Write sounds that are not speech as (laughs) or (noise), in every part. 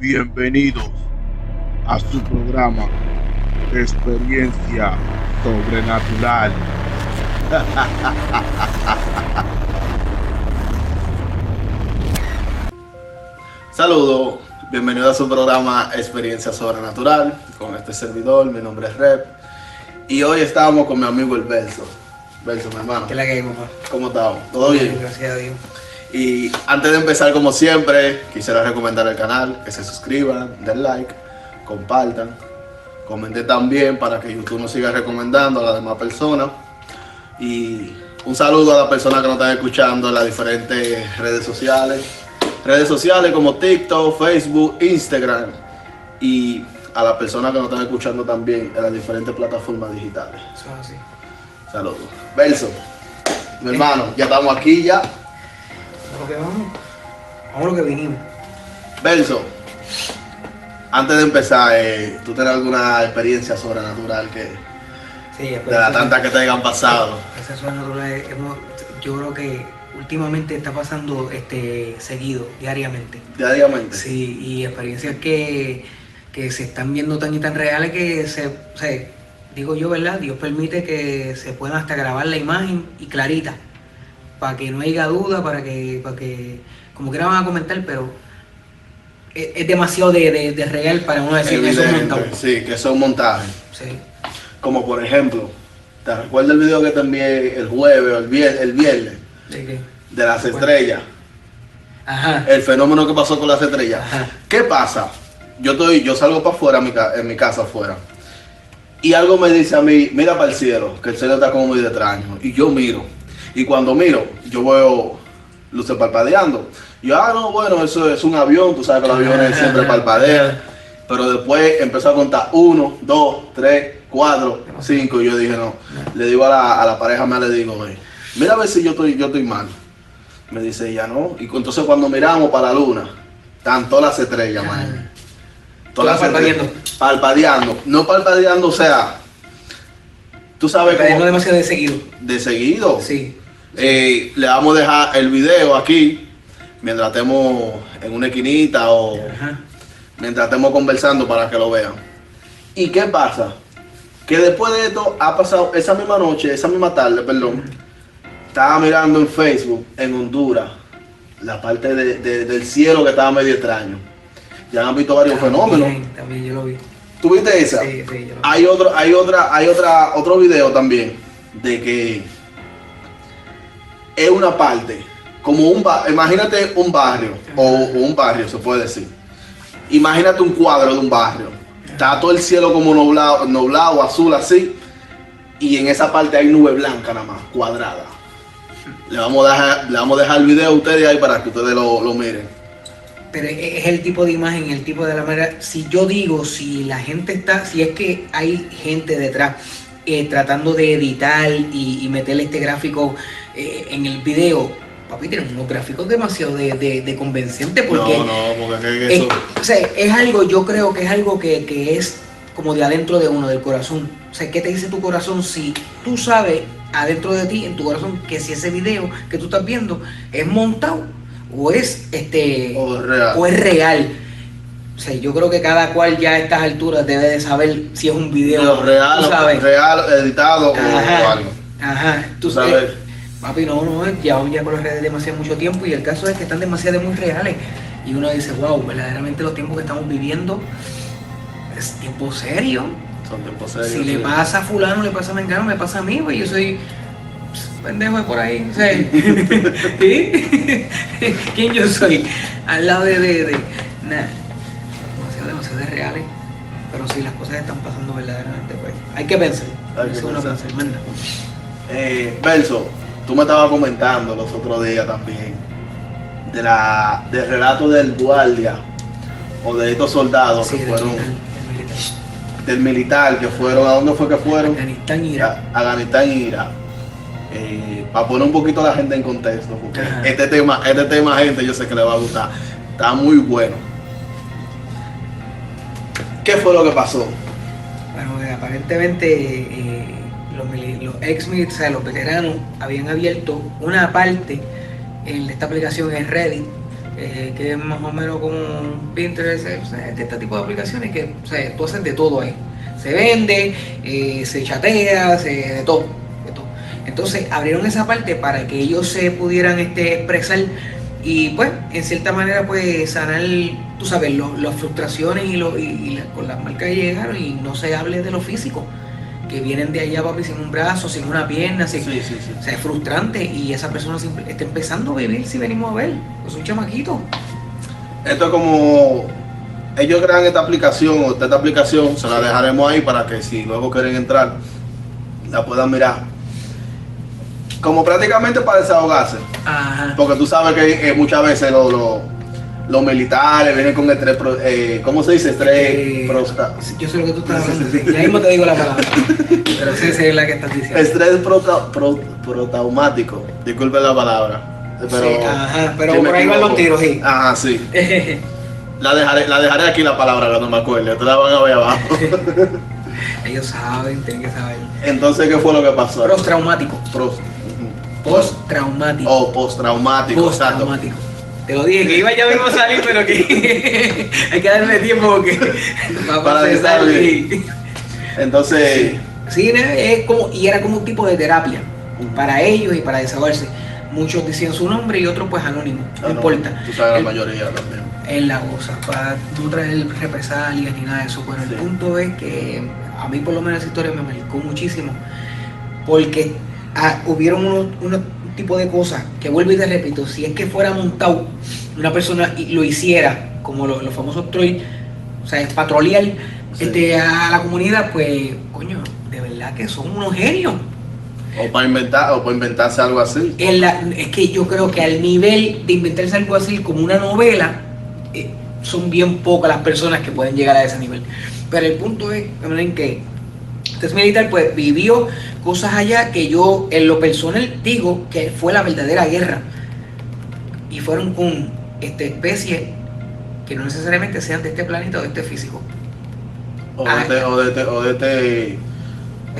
Bienvenidos a su programa Experiencia Sobrenatural. (laughs) Saludos, bienvenido a su programa Experiencia Sobrenatural con este servidor, mi nombre es Rep y hoy estamos con mi amigo el Verso. Verso, mi hermano. ¿Qué la que hay, papá? ¿Cómo estamos? ¿Todo bien? Gracias a Dios. Y antes de empezar, como siempre, quisiera recomendar el canal, que se suscriban, den like, compartan, comenten también para que YouTube nos siga recomendando a las demás personas. Y un saludo a las personas que nos están escuchando en las diferentes redes sociales. Redes sociales como TikTok, Facebook, Instagram. Y a las personas que nos están escuchando también en las diferentes plataformas digitales. Eso es así. Saludos. Verso, mi hermano, ya estamos aquí ya. ¿A lo que vamos? Vamos a lo que vinimos. Verso, antes de empezar, eh, ¿tú tienes alguna experiencia sobrenatural que Sí, de las tantas que te hayan pasado? Esas sobrenaturales hemos, yo creo que últimamente está pasando este seguido, diariamente. Diariamente. Sí, y experiencias que, que se están viendo tan y tan reales que se, digo yo, ¿verdad? Dios permite que se puedan hasta grabar la imagen y clarita, para que no haya duda, para que, para que, como quiera van a comentar, pero es, es demasiado de, de- de real para uno decir que eso es Evidente, montado. Sí, que son montajes. Sí. Como por ejemplo, ¿te recuerdas el video que envié el jueves o el viernes, el viernes ¿De qué? de las estrellas? Ajá. El fenómeno que pasó con las estrellas. Ajá. ¿Qué pasa? Yo estoy, yo salgo para afuera, en mi ca- en mi casa afuera. Y algo me dice a mí, mira para el cielo, que el cielo está como muy extraño. Y yo miro. Y cuando miro, yo veo luces parpadeando. Y yo, ah, no, bueno, eso es un avión, tú sabes que los aviones (laughs) siempre parpadean. Pero después empezó a contar uno, dos, tres, cuatro, cinco. Y yo dije, no. Le digo a la, a la pareja mía, le digo, "Ey, mira a ver si yo estoy, yo estoy mal. Me dice ella, no. Y entonces cuando miramos para la luna, están todas las estrellas, man. Todas estrellas. parpadeando. Parpadeando. No parpadeando, o sea, tú sabes Pero no cómo demasiado de seguido. de seguido. Sí. Eh, le vamos a dejar el video aquí, mientras estemos en una esquinita o Ajá. mientras estemos conversando para que lo vean. ¿Y qué pasa? Que después de esto ha pasado esa misma noche, esa misma tarde, perdón, estaba mirando en Facebook, en Honduras, la parte de- de- del cielo que estaba medio extraño. Ya han visto varios fenómenos. También, también yo lo vi. ¿Tuviste esa? Sí, sí, yo lo vi. Hay otro, hay otra, hay otra, otro video también de que es una parte, como un ba- imagínate un barrio, o, o un barrio se puede decir. Imagínate un cuadro de un barrio. Está todo el cielo como nublado, nublado, azul así. Y en esa parte hay nube blanca nada más, cuadrada. Le vamos a dejar, le vamos a dejar el video a ustedes ahí para que ustedes lo, lo miren. Pero es es el tipo de imagen, el tipo de la manera. Si yo digo, si la gente está, si es que hay gente detrás eh, tratando de editar y, y meterle este gráfico eh, en el video, papi, tienen unos gráficos demasiado de, de, de convenciente porque no, no, porque es que es, eso. o sea, es algo, yo creo que es algo que, que es como de adentro de uno, del corazón. O sea, ¿qué te dice tu corazón si tú sabes adentro de ti, en tu corazón, que si ese video que tú estás viendo es montado o es este O real. o es real? O sea, yo creo que cada cual ya a estas alturas debe de saber si es un video real, sabes. real, editado o Ajá. algo. Ajá, Tú sabes. eh, Papi, no, no, ya, ya con las redes demasiado mucho tiempo y el caso es que están demasiado muy reales. Y uno dice, wow, verdaderamente los tiempos que estamos viviendo es tiempo serio. Son tiempos serios. si le pasa a fulano, le pasa a mengano, me pasa a mí, pues yo soy pendejo de por ahí. o (laughs) ¿sí? (laughs) ¿Quién yo soy? Al lado de... de, de nada, demasiado, demasiado de reales. Pero si las cosas están pasando verdaderamente, pues hay que pensar. Hay que pensar. pensar, manda. Eh, Verso, tú me estabas comentando los otros días también de la, del relato del guardia o de estos soldados Sí, que del fueron militar, del militar. del militar que fueron a dónde fue que fueron Afganistán, Irak. a Afganistán y Irak Eh, para poner un poquito a la gente en contexto porque Ajá. este tema este tema gente yo sé que le va a gustar está muy bueno ¿qué fue lo que pasó? Bueno, eh, aparentemente eh, los, los ex militares, los veteranos, habían abierto una parte en esta aplicación en Reddit eh, que es más o menos como Pinterest, o sea, de este tipo de aplicaciones que o sea, tú haces de todo ahí. Se vende, eh, se chatea, se, de todo, de todo. Entonces abrieron esa parte para que ellos se pudieran este, expresar y pues en cierta manera pues sanar, tú sabes, lo- las frustraciones y, lo, y, y la- con las marcas que llegaron y no se hable de lo físico, que vienen de allá papi sin un brazo, sin una pierna, sin, Sí, sí, sí. o sea, es frustrante y esa persona simple- está empezando a vivir si venimos a ver. Es un chamaquito. Esto es como ellos crean esta aplicación o esta aplicación, se la dejaremos ahí para que si luego quieren entrar, la puedan mirar. Como prácticamente para desahogarse. Ajá. Porque tú sabes que eh, muchas veces lo- lo- los militares vienen con estrés, eh, ¿cómo se dice? Estrés Eh, Yo sé lo que tú estás hablando. sí. Ya mismo te digo la palabra. (laughs) Pero sí sé la que estás diciendo. estrés prota- pro- protraumático. Disculpen la palabra. Pero, Sí, ajá, pero sí por ahí van los tiros, sí. Ajá, sí. (laughs) La dejaré, la dejaré aquí la palabra que no me acuerdo. Ustedes la van a ver abajo. (laughs) Ellos saben, tienen que saber. Entonces, ¿qué fue lo que pasó? Postraumático. Pro- ujú. Postraumático. O postraumático, exacto. Postraumático. Te lo dije, que iba ya mismo a salir, pero que (laughs) hay que darle tiempo porque (laughs) Para y- Entonces, Sí, es como, y era como un tipo de terapia para ellos y para desahogarse. Muchos decían su nombre y otros pues anónimo, no, importa. Tú sabes la El- mayoría también. en la goza, para no traer represalias ni nada de eso. Pero Sí. el punto es que a mí por lo menos esa historia me marcó muchísimo, porque ah, hubieron unos, unos tipo de cosas que vuelvo y te repito, si es que fuera montado una persona y lo hiciera, como lo- los famosos Troy, o sea, es patrolear Sí. este, a la comunidad, pues, coño, de verdad que son unos genios. O para inventar, o para inventarse algo así. En la- es que yo creo que al nivel de inventarse algo así como una novela, eh, son bien pocas las personas que pueden llegar a ese nivel. Pero el punto es en que este militar pues vivió cosas allá que yo en lo personal digo que fue la verdadera guerra. Y fueron con este, especies que no necesariamente sean de este planeta o de este físico. O de este, o de este, o de este,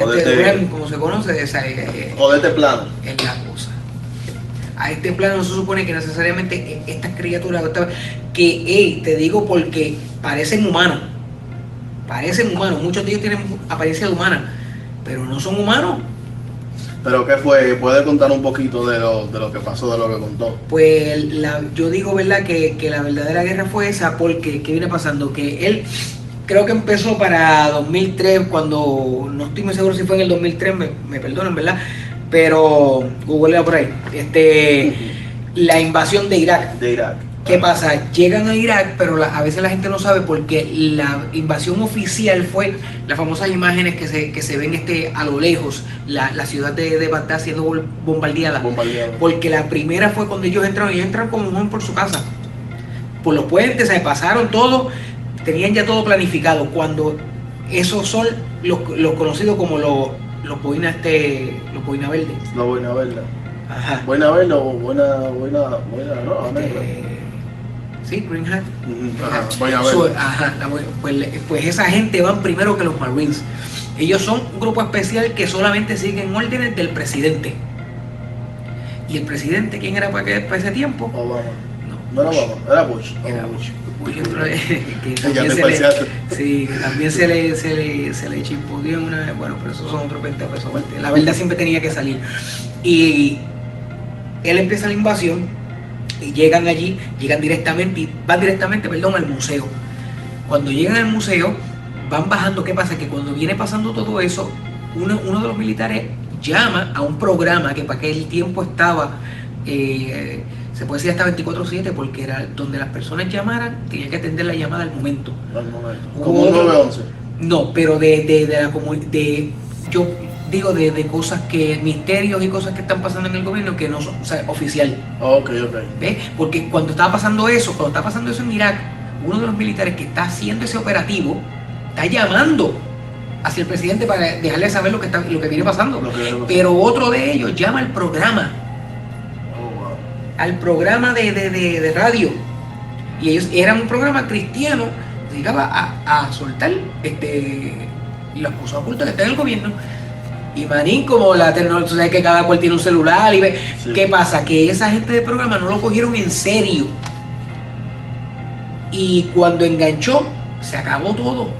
o de Este este, como se conoce, esa, eh, eh, o de este plano. es la cosa. A este plano no se supone que necesariamente estas criaturas, que hey, te digo porque parecen humanos, parecen humanos, muchos de ellos tienen apariencia humana, pero no son humanos. Pero ¿qué fue? ¿Puede contar un poquito de lo, de lo que pasó, de lo que contó? Pues la- yo digo, ¿verdad? Que, que la verdadera guerra fue esa, porque ¿qué viene pasando? Que él creo que empezó para 2003, cuando, no estoy muy seguro si fue en el 2003, me, me perdonan, ¿verdad? Pero googlea por ahí. Este, la invasión de Irak. De Irak. ¿Qué pasa? Llegan a Irak, pero la- a veces la gente no sabe porque la invasión oficial fue las famosas imágenes que se, que se ven este, a lo lejos, la, la ciudad de, de Bagdad siendo bombardeada. Bombardeado. Porque la primera fue cuando ellos entraron, ellos entraron como un por su casa. Por los puentes, se pasaron todo, tenían ya todo planificado. Cuando esos son los, los conocidos como los, los boinas este, los boina verdes. No, buena verla. Ajá. Buena verla o buena, buena, buena, no. Este, sí, Green Hat. Ajá, So, la bu- pues, le- pues esa gente van primero que los Marines. Ellos son un grupo especial que solamente siguen órdenes del presidente. ¿Y el presidente quién era para, que- para ese tiempo? Obama. No, No era Obama, era Bush. Era Bush. (laughs) Bush entró- que Ya también te se le, paseaste. sí, también se le, se le, se le en una bueno, pero esos son otros 20 pesos. La verdad siempre tenía que salir. Y él empieza la invasión llegan allí, llegan directamente, van directamente, perdón, al museo. Cuando llegan al museo, van bajando, ¿qué pasa? Que cuando viene pasando todo eso, uno, uno de los militares llama a un programa que para aquel tiempo estaba, eh, se puede decir hasta 24/7, porque era donde las personas llamaran, tenían que atender la llamada al momento. Al momento. Como un otro- 911. No, pero de, de, de la comu- de yo digo de, de cosas que, misterios y cosas que están pasando en el gobierno que no son, o sea, oficial. Ok, ok. ¿Ves? Porque cuando estaba pasando eso, cuando está pasando eso en Irak, uno de los militares que está haciendo ese operativo está llamando hacia el presidente para dejarle saber lo que está, lo que viene pasando. Lo que. Pero otro de ellos llama al programa, Oh, wow. al programa de, de- de- de radio. Y ellos eran un programa cristiano, dedicaba a, a soltar este, los cosas ocultas que están en el gobierno. Y manín, como la tecnología, sabes que cada cual tiene un celular y ve. Sí. ¿Qué pasa? Que esa gente del programa no lo cogieron en serio. Y cuando enganchó, se acabó todo.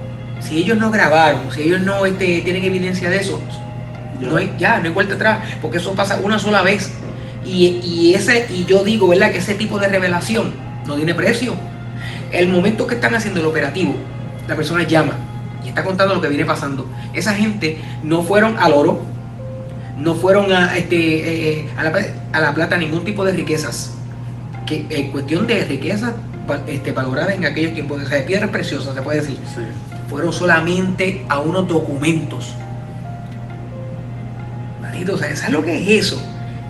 Si ellos no grabaron, si ellos no este, tienen evidencia de eso, Ya. no hay, ya, no hay vuelta atrás, porque eso pasa una sola vez. Y, y ese, y yo digo, ¿verdad? Que ese tipo de revelación no tiene precio. El momento que están haciendo el operativo, la persona llama y está contando lo que viene pasando. Esa gente no fueron al oro, no fueron a, este, eh, a, la, a la plata ningún tipo de riquezas. Que en cuestión de riquezas este, valoradas en aquellos tiempos, o sea, de piedras preciosas, se puede decir Sí. fueron solamente a unos documentos. Manito, o sea, ¿sabes lo que es eso?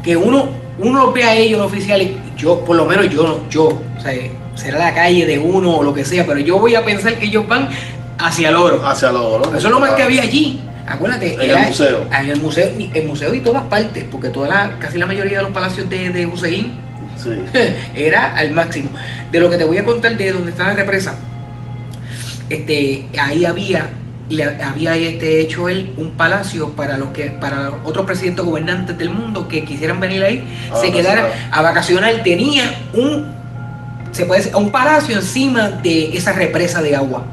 Que uno, uno los ve a ellos, los oficiales, yo, por lo menos yo, yo, o sea, será la calle de uno o lo que sea, pero yo voy a pensar que ellos van hacia el oro. Hacia los oro. Eso es lo más que había allí. Acuérdate, En el museo. En el museo, y- el museo y todas partes, porque toda la, casi la mayoría de los palacios de, de Hussein Sí. (laughs) era al máximo. De lo que te voy a contar de donde está la represa, este, ahí había, le había este, hecho él un palacio para los que, para otros presidentes gobernantes del mundo que quisieran venir ahí, A se quedaran a vacacionar. Tenía un, se puede decir, un palacio encima de esa represa de agua.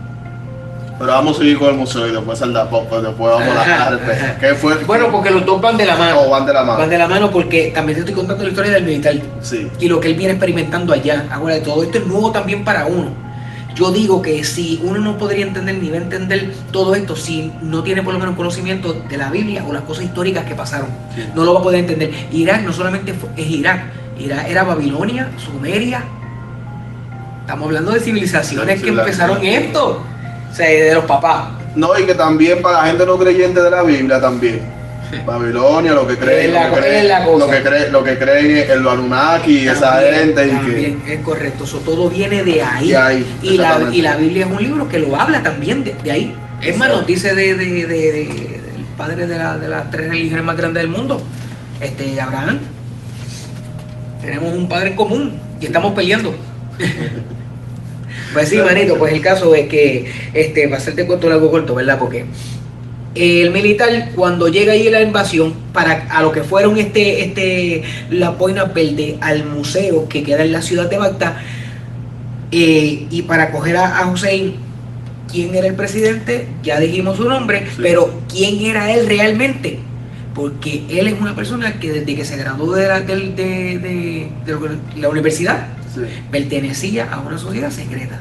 Pero vamos a seguir con el museo y después al pop, después vamos a la- Ajá, a la represa. ajá. ¿Qué fue? Bueno, porque los dos van de la mano. O van de la mano. Van de la mano porque también te estoy contando la historia del militar. Sí. y lo que él viene experimentando allá. Ahora, todo esto es nuevo también para uno. Yo digo que si uno no podría entender ni va a entender todo esto si no tiene por lo menos conocimiento de la Biblia o las cosas históricas que pasaron, Sí. no lo va a poder entender. Irak no solamente fue- es Irak, Irak era Babilonia, Sumeria. Estamos hablando de civilizaciones que Sí, empezaron esto, o sea, de los papás. No, y que también para la gente no creyente de la Biblia también. Babilonia, lo que creen, lo, que creen lo que creen, lo que creen en los Anunnaki y esa gente y que es correcto, eso todo viene de ahí. De ahí, y, la, y la Biblia es un libro que lo habla también de, de ahí. Es más, nos dice de, de- de- de- del padre de, la- de las tres religiones más grandes del mundo, este Abraham. Tenemos un padre en común y estamos peleando. (laughs) pues sí, manito, pues el caso es que, este, para hacerte cuento largo corto, ¿verdad? Porque el militar cuando llega ahí la invasión para a lo que fueron este este la boina verde al museo que queda en la ciudad de Bagdad eh, y para coger a, a Hussein quién era el presidente ya dijimos su nombre Sí. pero quién era él realmente porque él es una persona que desde que se graduó de la, de- de la universidad sí. pertenecía a una sociedad secreta,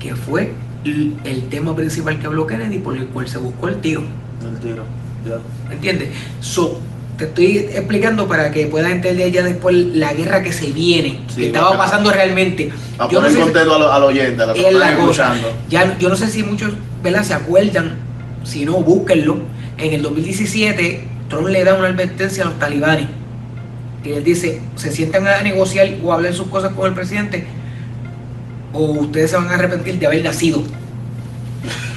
que fue el tema principal que habló Kennedy por el cual se buscó el tiro. El tiro. Ya. ¿Me entiendes? So, te estoy explicando para que puedas entender ya después la guerra que se viene, Sí, que estaba pasando realmente. A Yo no poner sé si- contento al, al oyente, a la es cosa. Ya, yo no sé si muchos ¿verdad? se acuerdan, si no, búsquenlo. En el 2017, Trump le da una advertencia a los talibanes. Que él dice, se sientan a negociar o hablar sus cosas con el presidente, o ustedes se van a arrepentir de haber nacido.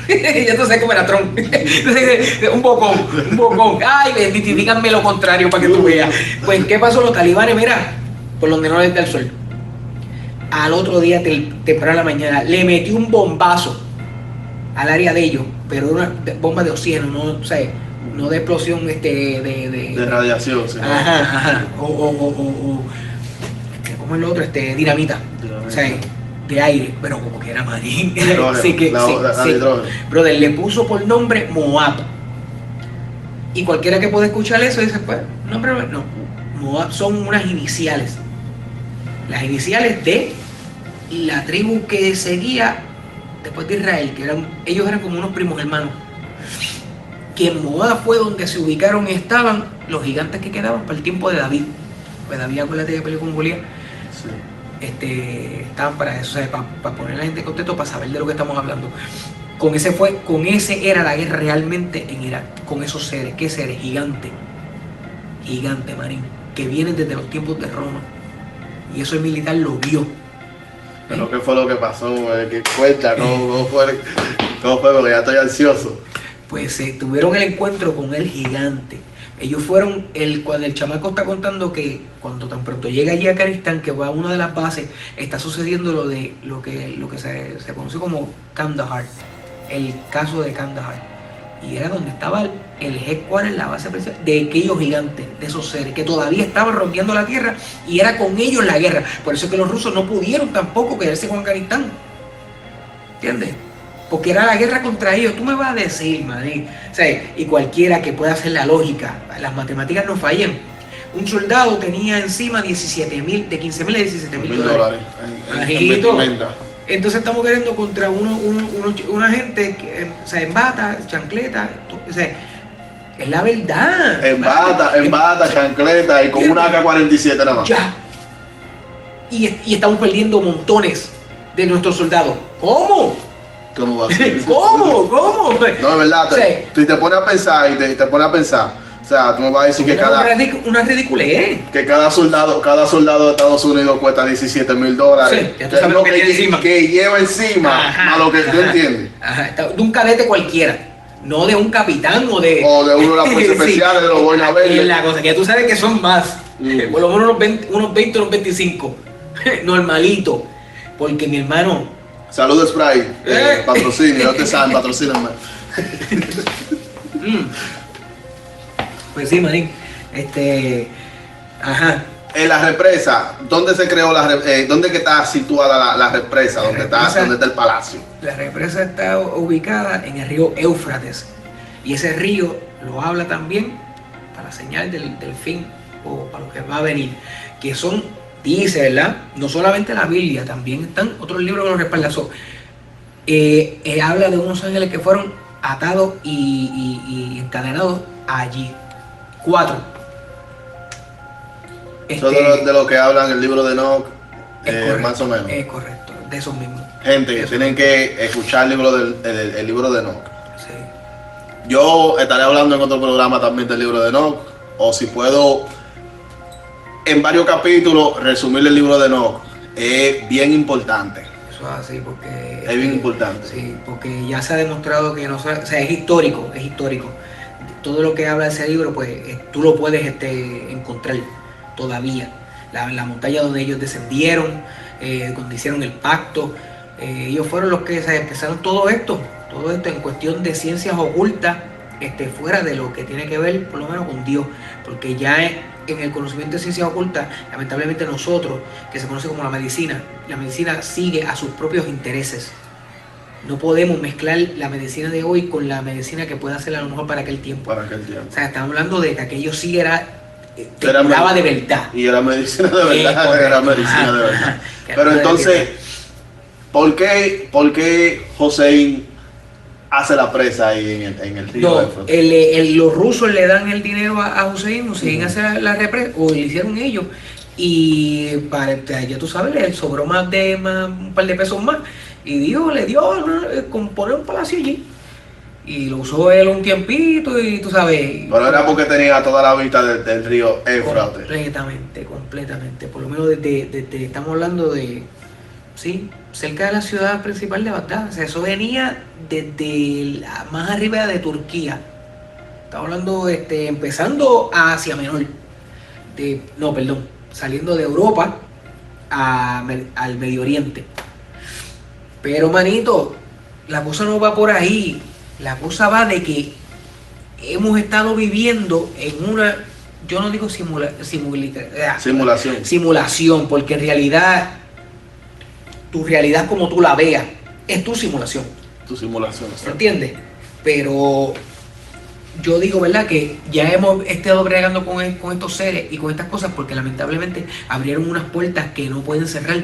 ya tú sabes cómo era Trump. (laughs) un bocón, un bocón. Ay, bendito, díganme lo contrario para que tú veas. Pues, ¿qué pasó? Los talibanes, mira, por donde no les da el sol al otro día tem- temprano en la mañana le metió un bombazo al área de ellos, pero una bomba de oxígeno, no, sea, no de explosión este de, de, De radiación, sí. ajá, ajá, o, o, o, o, o- ¿cómo es lo otro? Este, dinamita, Dinamita. o sea, de aire, pero como que era marín. (laughs) Sí, que, la- sí, la-. Brother, le puso por nombre Moab. Y cualquiera que pueda escuchar eso dice, pues, nombre no. Moab son unas iniciales. Las iniciales de la tribu que seguía después de Israel, que eran, ellos eran como unos primos hermanos. Que en Moab fue donde se ubicaron y estaban los gigantes que quedaban para el tiempo de David. Pues David, acuérdate que peleó con Goliat Sí. este, estaban para eso, para, para poner a la gente en contexto, para saber de lo que estamos hablando. Con ese fue, con ese era la guerra realmente en Irak, con esos seres, ¿qué seres? Gigante, gigante, marín, que vienen desde los tiempos de Roma. Y eso el militar lo vio. Pero ¿qué fue lo que pasó? ¿Qué cuenta? ¿Cómo, cómo fue? ¿Cómo fue? Porque ya estoy ansioso. Pues se tuvieron el encuentro con el gigante. Ellos fueron, el, cuando el chamaco está contando que cuando tan pronto llega allí a Afganistán, que va a una de las bases, está sucediendo lo de lo que, lo que se, se conoce como Kandahar, el caso de Kandahar. Y era donde estaba el, el headquarter, la base principal de aquellos gigantes, de esos seres, que todavía estaban rompiendo la tierra y era con ellos la guerra. Por eso es que los rusos no pudieron tampoco quedarse con Afganistán. ¿Entiendes? Porque era la guerra contra ellos. Tú me vas a decir, maní. O sea, y cualquiera que pueda hacer la lógica, las matemáticas no fallan. Un soldado tenía encima 17 mil, de 15 mil a 17 mil dólares. en- en-. Entonces estamos queriendo contra uno, uno- uno- una gente que, eh, o sea, en bata, chancleta, o sea, es la verdad. En bata, en bata, chancleta y con una AK-47 nada más. Ya. Y, y estamos perdiendo montones de nuestros soldados. ¿Cómo? ¿Cómo va a (laughs) ser? ¿Cómo? ¿Cómo? No, es verdad. Te, Sí. te pones a pensar y te, te pones a pensar. O sea, tú me vas a decir que Una, cada, ridic- una ridiculez. que cada soldado, cada soldado de Estados Unidos cuesta 17 mil dólares. Sí, Que lo que tiene que, encima. que lleva encima Ajá, a lo que tú entiendes. (laughs) ajá, de un cadete cualquiera. No de un capitán o de. O de uno de las (laughs) fuerzas especiales, de los Es verdes. la cosa, que tú sabes que son más. Mm. Por lo menos unos 20, unos 20 unos 25. Normalito. Porque mi hermano. Saludos, Sprite. Eh, Eh. patrocinio, no te saben, patrocíname. (laughs) Pues sí, manín. Este. Ajá. En la represa, ¿dónde se creó la eh, ¿Dónde que está situada la, la represa? La ¿Dónde está, dónde está el palacio? La represa está ubicada en el río Éufrates. Y ese río lo habla también para señal del, del fin o para lo que va a venir. Que son, dice, ¿verdad? No solamente la Biblia, también están otros libros que lo respaldan. So, eh, eh, habla de unos ángeles que fueron atados y, y- y encadenados allí. Cuatro. Este, de lo, de lo que hablan el libro de Enoch, es eh, correcto, más o menos. Es correcto, de esos mismos. Gente, eso. tienen que escuchar el libro, del, el, el libro de Enoch. Sí. Yo estaré hablando en otro programa también del libro de Enoch, o si puedo, en varios capítulos, resumir el libro de Enoch. Es bien importante. Eso es así porque... Es bien importante. Sí, porque ya se ha demostrado que no so- o sea, es histórico, es histórico. Todo lo que habla ese libro, pues tú lo puedes este, encontrar todavía. La, la montaña donde ellos descendieron, eh, donde hicieron el pacto, eh, ellos fueron los que se empezaron todo esto, todo esto en cuestión de ciencias ocultas, este, fuera de lo que tiene que ver por lo menos con Dios, porque ya en en el conocimiento de ciencias ocultas, lamentablemente nosotros, que se conoce como la medicina, la medicina sigue a sus propios intereses. No podemos mezclar la medicina de hoy con la medicina que pueda hacer a lo mejor para aquel tiempo. Para aquel tiempo. O sea, estamos hablando de que aquello sí era, eh, te Era curaba de verdad. Y era medicina de Eh, verdad, era medicina de verdad. (laughs) Pero era entonces, ¿por qué, por qué Joseín hace la presa ahí en el, en el río No, el- el- los rusos le dan el dinero a, a Hussein, Hussein hace la, la represa, o le hicieron ellos, y para, ya tú sabes, le sobró más de más, un par de pesos más, y Dios le dio ¿no? eh, con poner un palacio allí, y lo usó él un tiempito, y tú sabes. Pero era porque tenía toda la vista del, del río Éufrates. Completamente, completamente. Por lo menos desde, desde- estamos hablando de, sí, cerca de la ciudad principal de Bagdad. O sea, eso venía desde la- más arriba de Turquía. Estamos hablando, este, empezando a Asia Menor. De, no, perdón, saliendo de Europa a al Medio Oriente. Pero, manito, la cosa no va por ahí. La cosa va de que hemos estado viviendo en una, yo no digo simula, simula- ah, Simulación. simulación, porque en realidad, tu realidad como tú la veas, es tu simulación. Tu simulación. ¿Se entiende? Pero yo digo, ¿verdad? Que ya hemos estado bregando con, e- con estos seres y con estas cosas porque lamentablemente abrieron unas puertas que no pueden cerrar.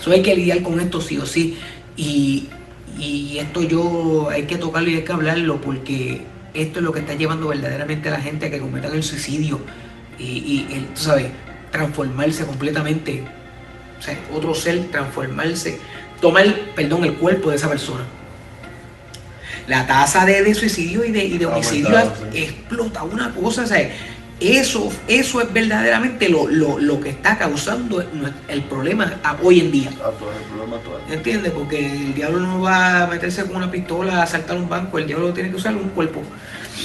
Eso hay que lidiar con esto sí o sí. Y, y esto yo hay que tocarlo y hay que hablarlo porque esto es lo que está llevando verdaderamente a la gente a que cometan el suicidio y, y el, tú sabes, transformarse completamente. Sea, otro ser, transformarse, tomar, perdón, el cuerpo de esa persona la tasa de, de suicidio y de, y de homicidio aumentado, sí. explota una cosa, o sea, eso, eso es verdaderamente lo, lo, lo que está causando el problema hoy en día. ¿Entiendes? Porque el diablo no va a meterse con una pistola a asaltar un banco, el diablo tiene que usar un cuerpo.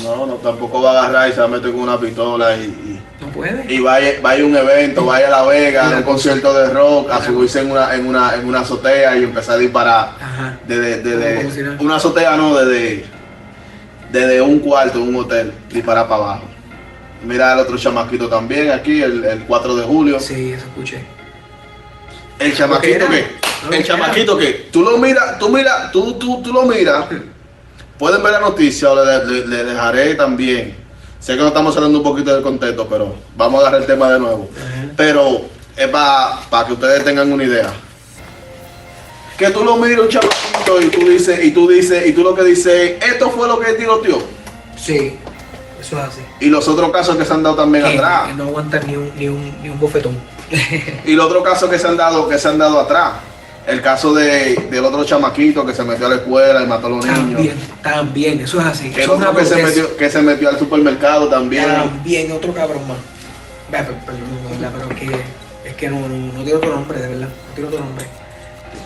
No, no, tampoco va a agarrar y se va a meter con una pistola y, y, No puede. y vaya, vaya a un evento, vaya a La Vega, a un concierto de rock, a subirse en una, en una, en una azotea y empezar a disparar. Ajá. Desde, una azotea no, desde, desde un cuarto, un hotel, disparar para abajo. Mira el otro chamaquito también aquí, el, el 4 de julio. Sí, eso escuché. El chamaquito que No el chamaquito que tú lo miras, tú mira, tú, tú, tú lo miras, pueden ver la noticia o le, le- le dejaré también. Sé que no estamos hablando un poquito del contexto, pero vamos a agarrar el tema de nuevo. Pero es para que ustedes tengan una idea. Que tú lo miras un chamaquito y tú dices, y tú dices, y tú lo que dices, esto fue lo que tiroteó. Sí, eso es así. Y los otros casos que se han dado también Que, atrás. que no aguantan ni un, ni un, ni un bofetón. Y los otros casos que se han dado, que se han dado atrás. El caso de, del otro chamaquito que se metió a la escuela y mató a los niños. También, también, eso es así. El Eso otro que se, metió, que se metió al supermercado también. También, otro cabrón más. Ve, per- Perdón, de verdad, pero es que, es que no, no, no tiene otro nombre, de verdad. No tiene otro nombre.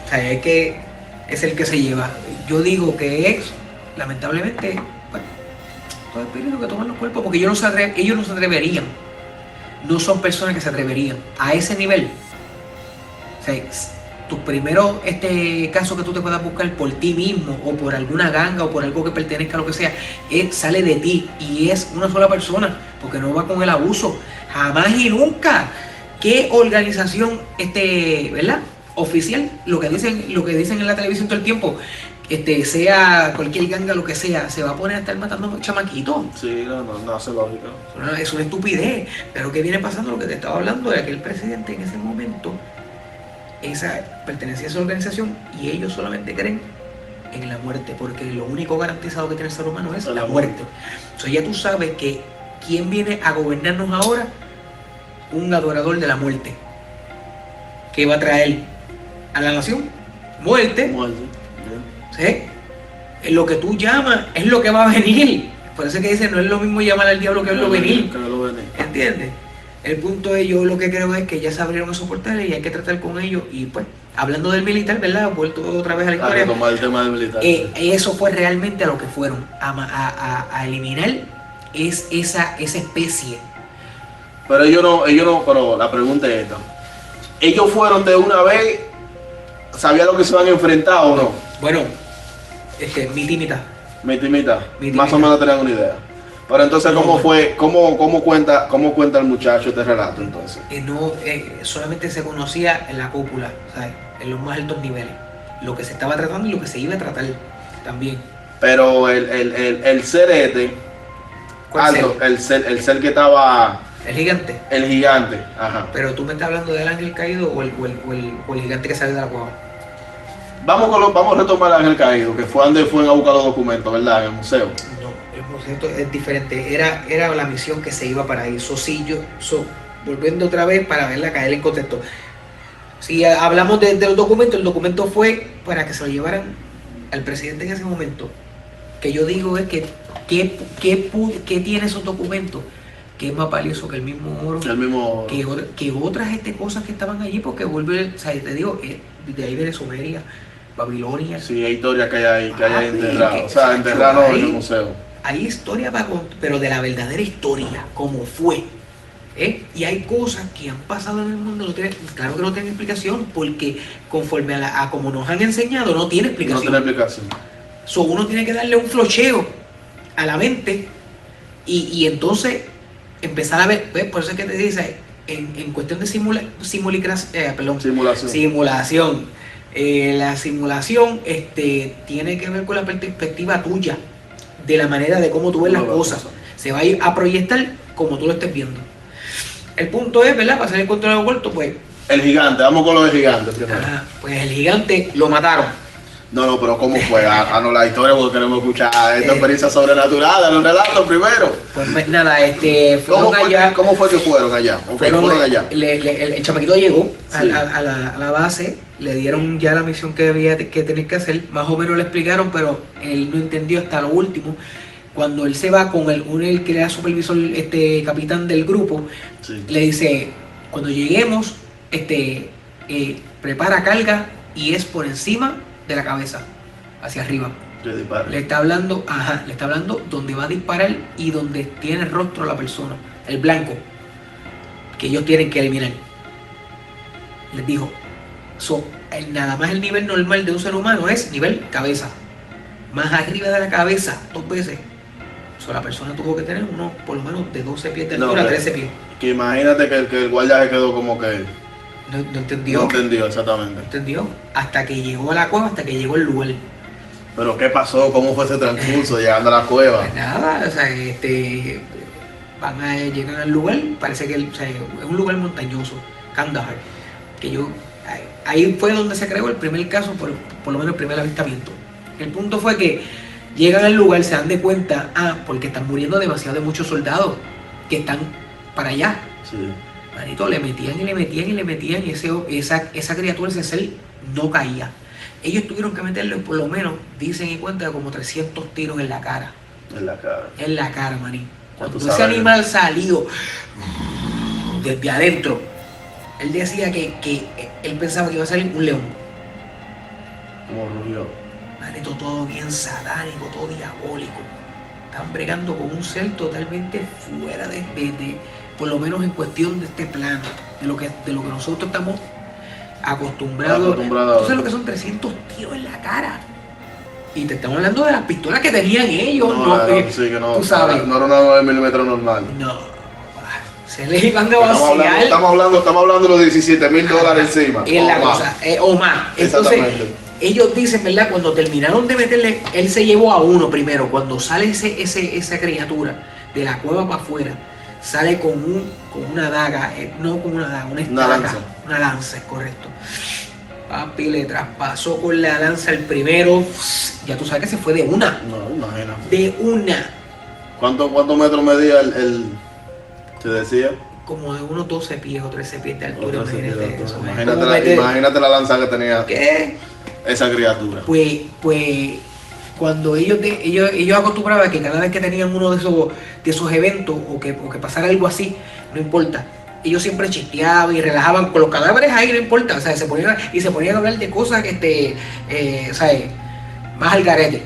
O sea, es que es el que se lleva. Yo digo que es, lamentablemente, bueno, todo el peligro que toman los cuerpos, porque ellos no, se atre- ellos no se atreverían. No son personas que se atreverían a ese nivel. O sea, tus primeros este, casos que tú te puedas buscar por ti mismo o por alguna ganga o por algo que pertenezca a lo que sea, es- sale de ti y es una sola persona, porque no va con el abuso. Jamás y nunca. ¿Qué organización este, ¿verdad? oficial, lo que dicen, lo que dicen en la televisión todo el tiempo, este, sea cualquier ganga, lo que sea, se va a poner a estar matando chamaquitos? Sí, no, no, no hace lógica. No, Es una estupidez. Pero ¿qué viene pasando? Lo que te estaba hablando de que el presidente en ese momento esa, pertenecía a esa organización y ellos solamente creen en la muerte, porque lo único garantizado que tiene el ser humano es La muerte. Entonces ya tú sabes que quién viene a gobernarnos ahora, un adorador de la muerte, que va a traer a la nación muerte, Muerte. ¿sí? Lo que tú llamas es lo que va a venir. Por eso es que dicen, no es lo mismo llamar al diablo que verlo venir. Que verlo venir. ¿Entiendes? El punto es, yo lo que creo es que ya se abrieron esos portales y hay que tratar con ellos. Y pues, hablando del militar, ¿verdad? Vuelto otra vez a la historia. el tema del militar. eh, eso fue realmente a lo que fueron, a, eliminar es esa, esa especie. Pero ellos no, ellos no, pero la pregunta es esta. Ellos fueron de una vez, sabían lo que se iban a enfrentar o no. Bueno, este, mi timita. Mitad y Más o menos tenían una idea. Pero entonces, ¿cómo fue, cómo, cómo cuenta, cómo cuenta el muchacho este relato entonces? eh, no, eh, solamente se conocía en la cúpula, ¿sabes? En los más altos niveles. Lo que se estaba tratando y lo que se iba a tratar también. Pero el, el, el, el ser este, ¿Cuál alto, ser? el ser, el ser que estaba, El gigante. el gigante, ajá. Pero tú me estás hablando del ángel caído o el, o el, o el- o el gigante que sale de la cueva. Vamos, con lo- vamos a retomar al Ángel Caído, que fue donde fue a buscar los documentos, ¿verdad? En el museo. El concepto es diferente. Era, era la misión que se iba para ahí. So, sí, yo, so, volviendo otra vez para verla caer en contexto. Si hablamos de, de los documentos, el documento fue para que se lo llevaran al presidente en ese momento. Que yo digo es que, ¿qué, qué, qué tiene esos documentos? Que es más valioso que el mismo oro. El mismo. que, otras este, cosas que estaban allí, porque vuelve, o sea, te digo, eh, de ahí viene Sumeria, Babilonia, Sí, hay historias que hay ahí, que hay Ah, que- O sea, enterrados en el museo. Hay historia para pero de la verdadera historia, como fue. ¿eh? Y hay cosas que han pasado en el mundo, no claro que no tienen explicación, porque conforme a, la- a como nos han enseñado, no tiene No explicación. tiene explicación. So, uno tiene que darle un flocheo a la mente y, y entonces empezar a ver, ¿ves? por eso es que te dice, en, en cuestión de simula, eh, perdón, Simulación. simulación, eh, la simulación este, tiene que ver con la perspectiva tuya, de la manera de cómo tú ves las cosas. Se va a ir a proyectar como tú lo estés viendo. El punto es, ¿verdad? Para hacer el control de vuelto, pues, El gigante, vamos con lo del gigante primero. pues el gigante lo mataron. No, no, pero ¿cómo fue? No, la historia porque queremos escuchar esta Eh. experiencia sobrenatural, los relatos primero. Pues me- nada, este, ¿Cómo fueron fue, allá. que, ¿Cómo fue que fueron allá? Fueron- fueron allá. le- le- el, el chamaquito llegó a, Sí. a- a la, a la base, le dieron ya la misión que había que tener que hacer, más o menos le explicaron, pero él no entendió hasta lo último. Cuando él se va con el, un el que era supervisor, este capitán del grupo, Sí. le dice, cuando lleguemos, este, eh, prepara carga y es por encima de la cabeza, hacia arriba. Le está hablando, ajá, le está hablando donde va a disparar y donde tiene el rostro la persona, el blanco, que ellos tienen que eliminar. Les dijo, so, el- nada más el nivel normal de un ser humano es nivel cabeza. Más arriba de la cabeza, dos veces. So, la persona tuvo que tener uno, por lo menos, de 12 pies de No, altura, pero- 13 pies. Que imagínate que el, que el guardia se quedó como que. No, no entendió. No entendió exactamente. No entendió. Hasta que llegó a la cueva, hasta que llegó el lugar. Pero ¿qué pasó? ¿Cómo fue ese transcurso llegando a la cueva? Pues nada, o sea, este, van a llegar al lugar, parece que el- o sea, es un lugar montañoso, Kandahar, que yo, ahí- ahí fue donde se creó el primer caso, por, por lo menos el primer avistamiento. El punto fue que llegan al lugar, se dan de cuenta, ah, porque están muriendo demasiado de muchos soldados que están para allá. Sí. Manito, le metían y le metían y le metían y ese, esa, esa criatura, ese ser, no caía. Ellos tuvieron que meterle por lo menos, dicen y cuenta, como 300 tiros en la cara. En la cara. En la cara, manín. Cuando ese sabes. animal salió desde adentro, él decía que, que él pensaba que iba a salir un león. Como rugió. Manito, todo bien satánico, todo diabólico. Están bregando con un ser totalmente fuera de, de- de- por lo menos en cuestión de este plano, de lo que, de lo que nosotros estamos acostumbrados. Acostumbrados. Entonces lo que son 300 tiros en la cara. Y te estamos hablando de las pistolas que tenían ellos, no, No, no, sí, que no, tú sabes. no era una 9 milímetros normal. No, se les iban a Estamos hablando, vaciar. estamos hablando, estamos hablando de los 17 mil dólares encima. Es la o más. eh, o más. Entonces, ellos dicen, ¿verdad? Cuando terminaron de meterle, él se llevó a uno primero. Cuando sale ese, ese, esa criatura de la cueva para afuera, sale con, un, con una daga, eh, no con una daga, una Una estaca. lanza. Una lanza, es correcto. Papi le traspasó con la lanza el primero. Ya tú sabes que se fue de una. No, imagina. De una. ¿Cuánto, ¿Cuántos metros medía el, el- Te decía? Como de unos 12 pies o 13 pies de altura. Imagínate eso. Imagínate, la, meter- imagínate la lanza que tenía ¿Qué? esa criatura. Pues, pues cuando ellos, de- ellos, ellos acostumbraban que cada vez que tenían uno de esos, de esos eventos o que, o que pasara algo así, no importa. Ellos siempre chisteaban y relajaban con los cadáveres ahí, no importa. O sea, se ponían, y se ponían a hablar de cosas que, este, eh, ¿sabes? Más al garete.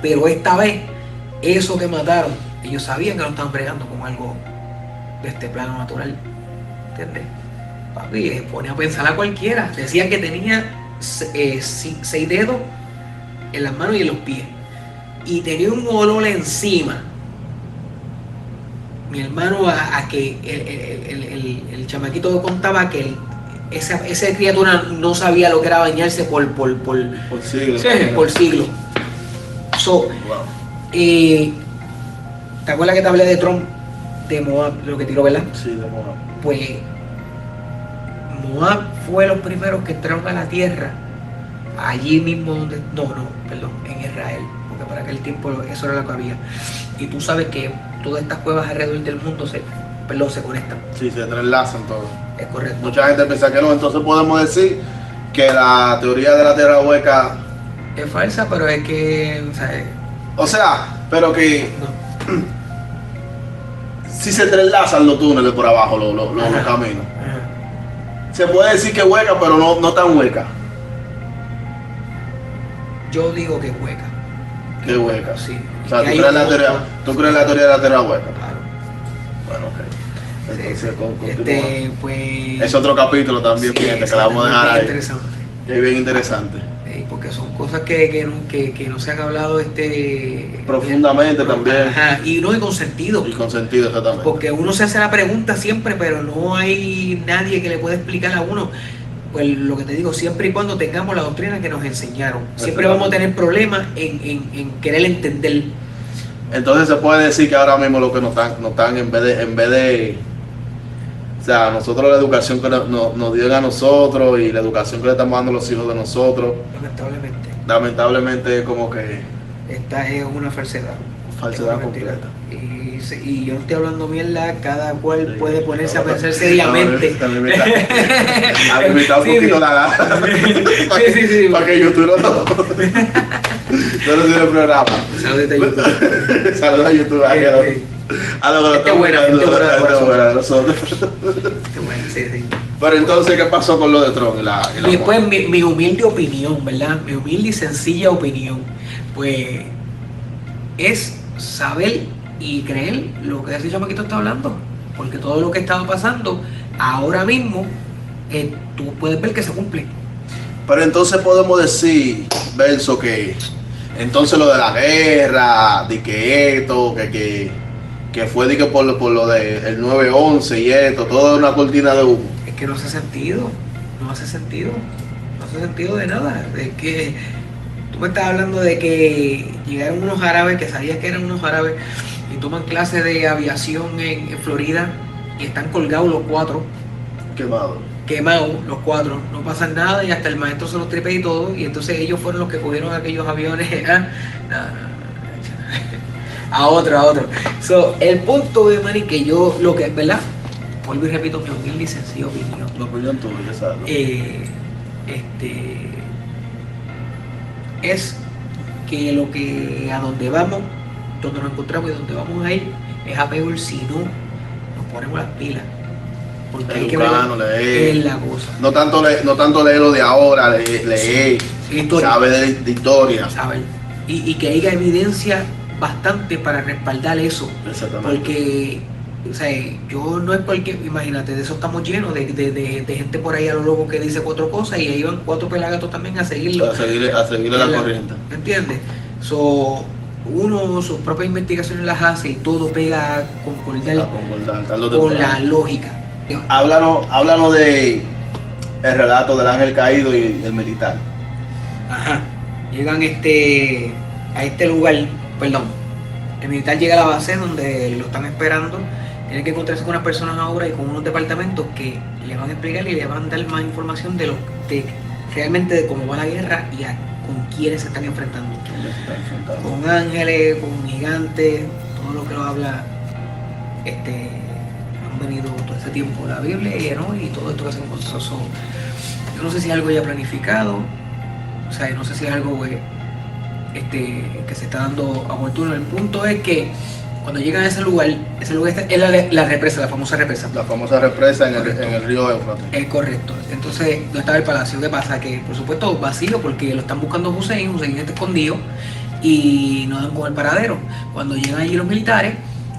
Pero esta vez, eso que mataron, ellos sabían que no estaban bregando con algo de este plano natural. ¿Entiendes? Papi, pone a pensar a cualquiera. Decían que tenía eh, seis dedos en las manos y en los pies. Y tenía un olor encima. Mi hermano, a, a que el, el- el- el- chamaquito contaba que esa, esa criatura no sabía lo que era bañarse por, por, por, Por siglos. por siglos. So, Wow. eh, ¿Te acuerdas que te hablé de Trump? De Moab, lo que tiró, ¿verdad? Sí, de pues Moab fue los primeros que entraron a la tierra, allí mismo donde, no, no, perdón, en Israel, porque para aquel tiempo eso era lo que había. Y tú sabes que todas estas cuevas alrededor del mundo se, perdón, se conectan, Sí, se entrelazan todo. es correcto. Mucha gente piensa que no, entonces podemos decir que la teoría de la tierra hueca, Es falsa, pero es que, o sea, o sea, pero que no. (clears throat) si se entrelazan los túneles por abajo, los, los- caminos. Ajá. Se puede decir que hueca, pero no, no tan hueca. Yo digo que hueca. Que hueca. Sí. O sea, ¿tú crees, la teoría, tú crees la teoría de la tierra hueca. Claro. Bueno, ok. Entonces. Este, pues. Es otro capítulo también, Sí, fíjate, que la vamos a dejar ahí. interesante. Es bien interesante. Sí, porque son cosas que, que, no- que, que no se han hablado este Profundamente también. Ajá, y no y con sentido. Y con sentido, exactamente. Porque uno se hace la pregunta siempre, pero no hay nadie que le pueda explicar a uno. Pues lo que te digo, siempre y cuando tengamos la doctrina que nos enseñaron. Siempre vamos a tener problemas en, en, en querer entender. Entonces se puede decir que ahora mismo lo que nos están, nos están en vez de, en vez de, o sea, nosotros la educación que nos, nos- dieron a nosotros y la educación que le estamos dando a los hijos de nosotros, Lamentablemente, lamentablemente como que esta es una falsedad. falsedad completa. Y, yo no estoy hablando mierda, cada cual puede ponerse a pensar seriamente. ahora me invita- a mí me invita un poquito la gana. Sí, sí, sí. Para que YouTube no. No soy el programa. Saludete a YouTube. (laughs) Saludos a YouTube. A, lo que lo estamos. Pero entonces, ¿qué pasó con lo de Tron y la, y después moda? mi, mi humilde opinión, ¿verdad? Mi humilde y sencilla opinión, pues es saber y creer lo que ese chamaquito está hablando. Porque todo lo que estaba pasando ahora mismo, eh, tú puedes ver que se cumple. Pero entonces podemos decir, Verso, que entonces lo de la guerra, de que esto, que, que, que fue de que por, lo- por lo del 9-11 y esto, todo es una cortina de humo. Es que no hace sentido, no hace sentido, no hace sentido de nada. Es que tú me estás hablando de que llegaron unos árabes, que sabías que eran unos árabes, y toman clases de aviación en, en Florida y están colgados los cuatro, Quemado. quemados los cuatro, no pasan nada y hasta el maestro se los tripe y todo, y entonces ellos fueron los que cogieron aquellos aviones (laughs) no, a otro, a otro. So, el punto es, Manny, que yo, lo que es verdad, vuelvo y repito mi humilde y sencilla opinión. La opinión tuya, ¿sabes? Eh, este es que lo que a donde vamos, donde nos encontramos y donde vamos a ir, es a peor si no nos ponemos las pilas. Porque hay que ver es la cosa. No tanto, le, no tanto leer lo de ahora, leer, leer saber de, de historia. ¿sabes? Y, y que haya evidencia bastante para respaldar eso. Exactamente. Porque, o sea, yo no es porque, imagínate, de eso estamos llenos, de, de, de- de gente por ahí a lo loco que dice cuatro cosas y ahí van cuatro pelagatos también a seguirlo. A seguirle, a seguirle la La- corriente. ¿Me entiendes? So, uno sus propias investigaciones las hace y todo pega con concordar o con la lógica. Háblanos, háblanos de el relato del ángel caído y el militar. Ajá. Llegan este a este lugar, perdón. El militar llega a la base donde lo están esperando. Tiene que encontrarse con unas personas ahora y con unos departamentos que le van a explicar y le van a dar más información de lo de realmente de cómo va la guerra y a, con quiénes se están enfrentando. Con ángeles, con gigantes, todo lo que lo habla este han venido todo ese tiempo la Biblia ¿no? y todo esto que se encontró. So, yo no sé si es algo ya planificado, o sea, no sé si es algo eh, este, que se está dando a oportuno. El punto es que cuando llegan a ese lugar, ese lugar está- es la, la represa, la famosa represa. La famosa represa en el, en el río Éufrates. Es correcto. Entonces, ¿dónde estaba el palacio? ¿Qué pasa? Que por supuesto vacío porque lo están buscando Hussein, Hussein está escondido y no dan con el paradero. Cuando llegan allí los militares,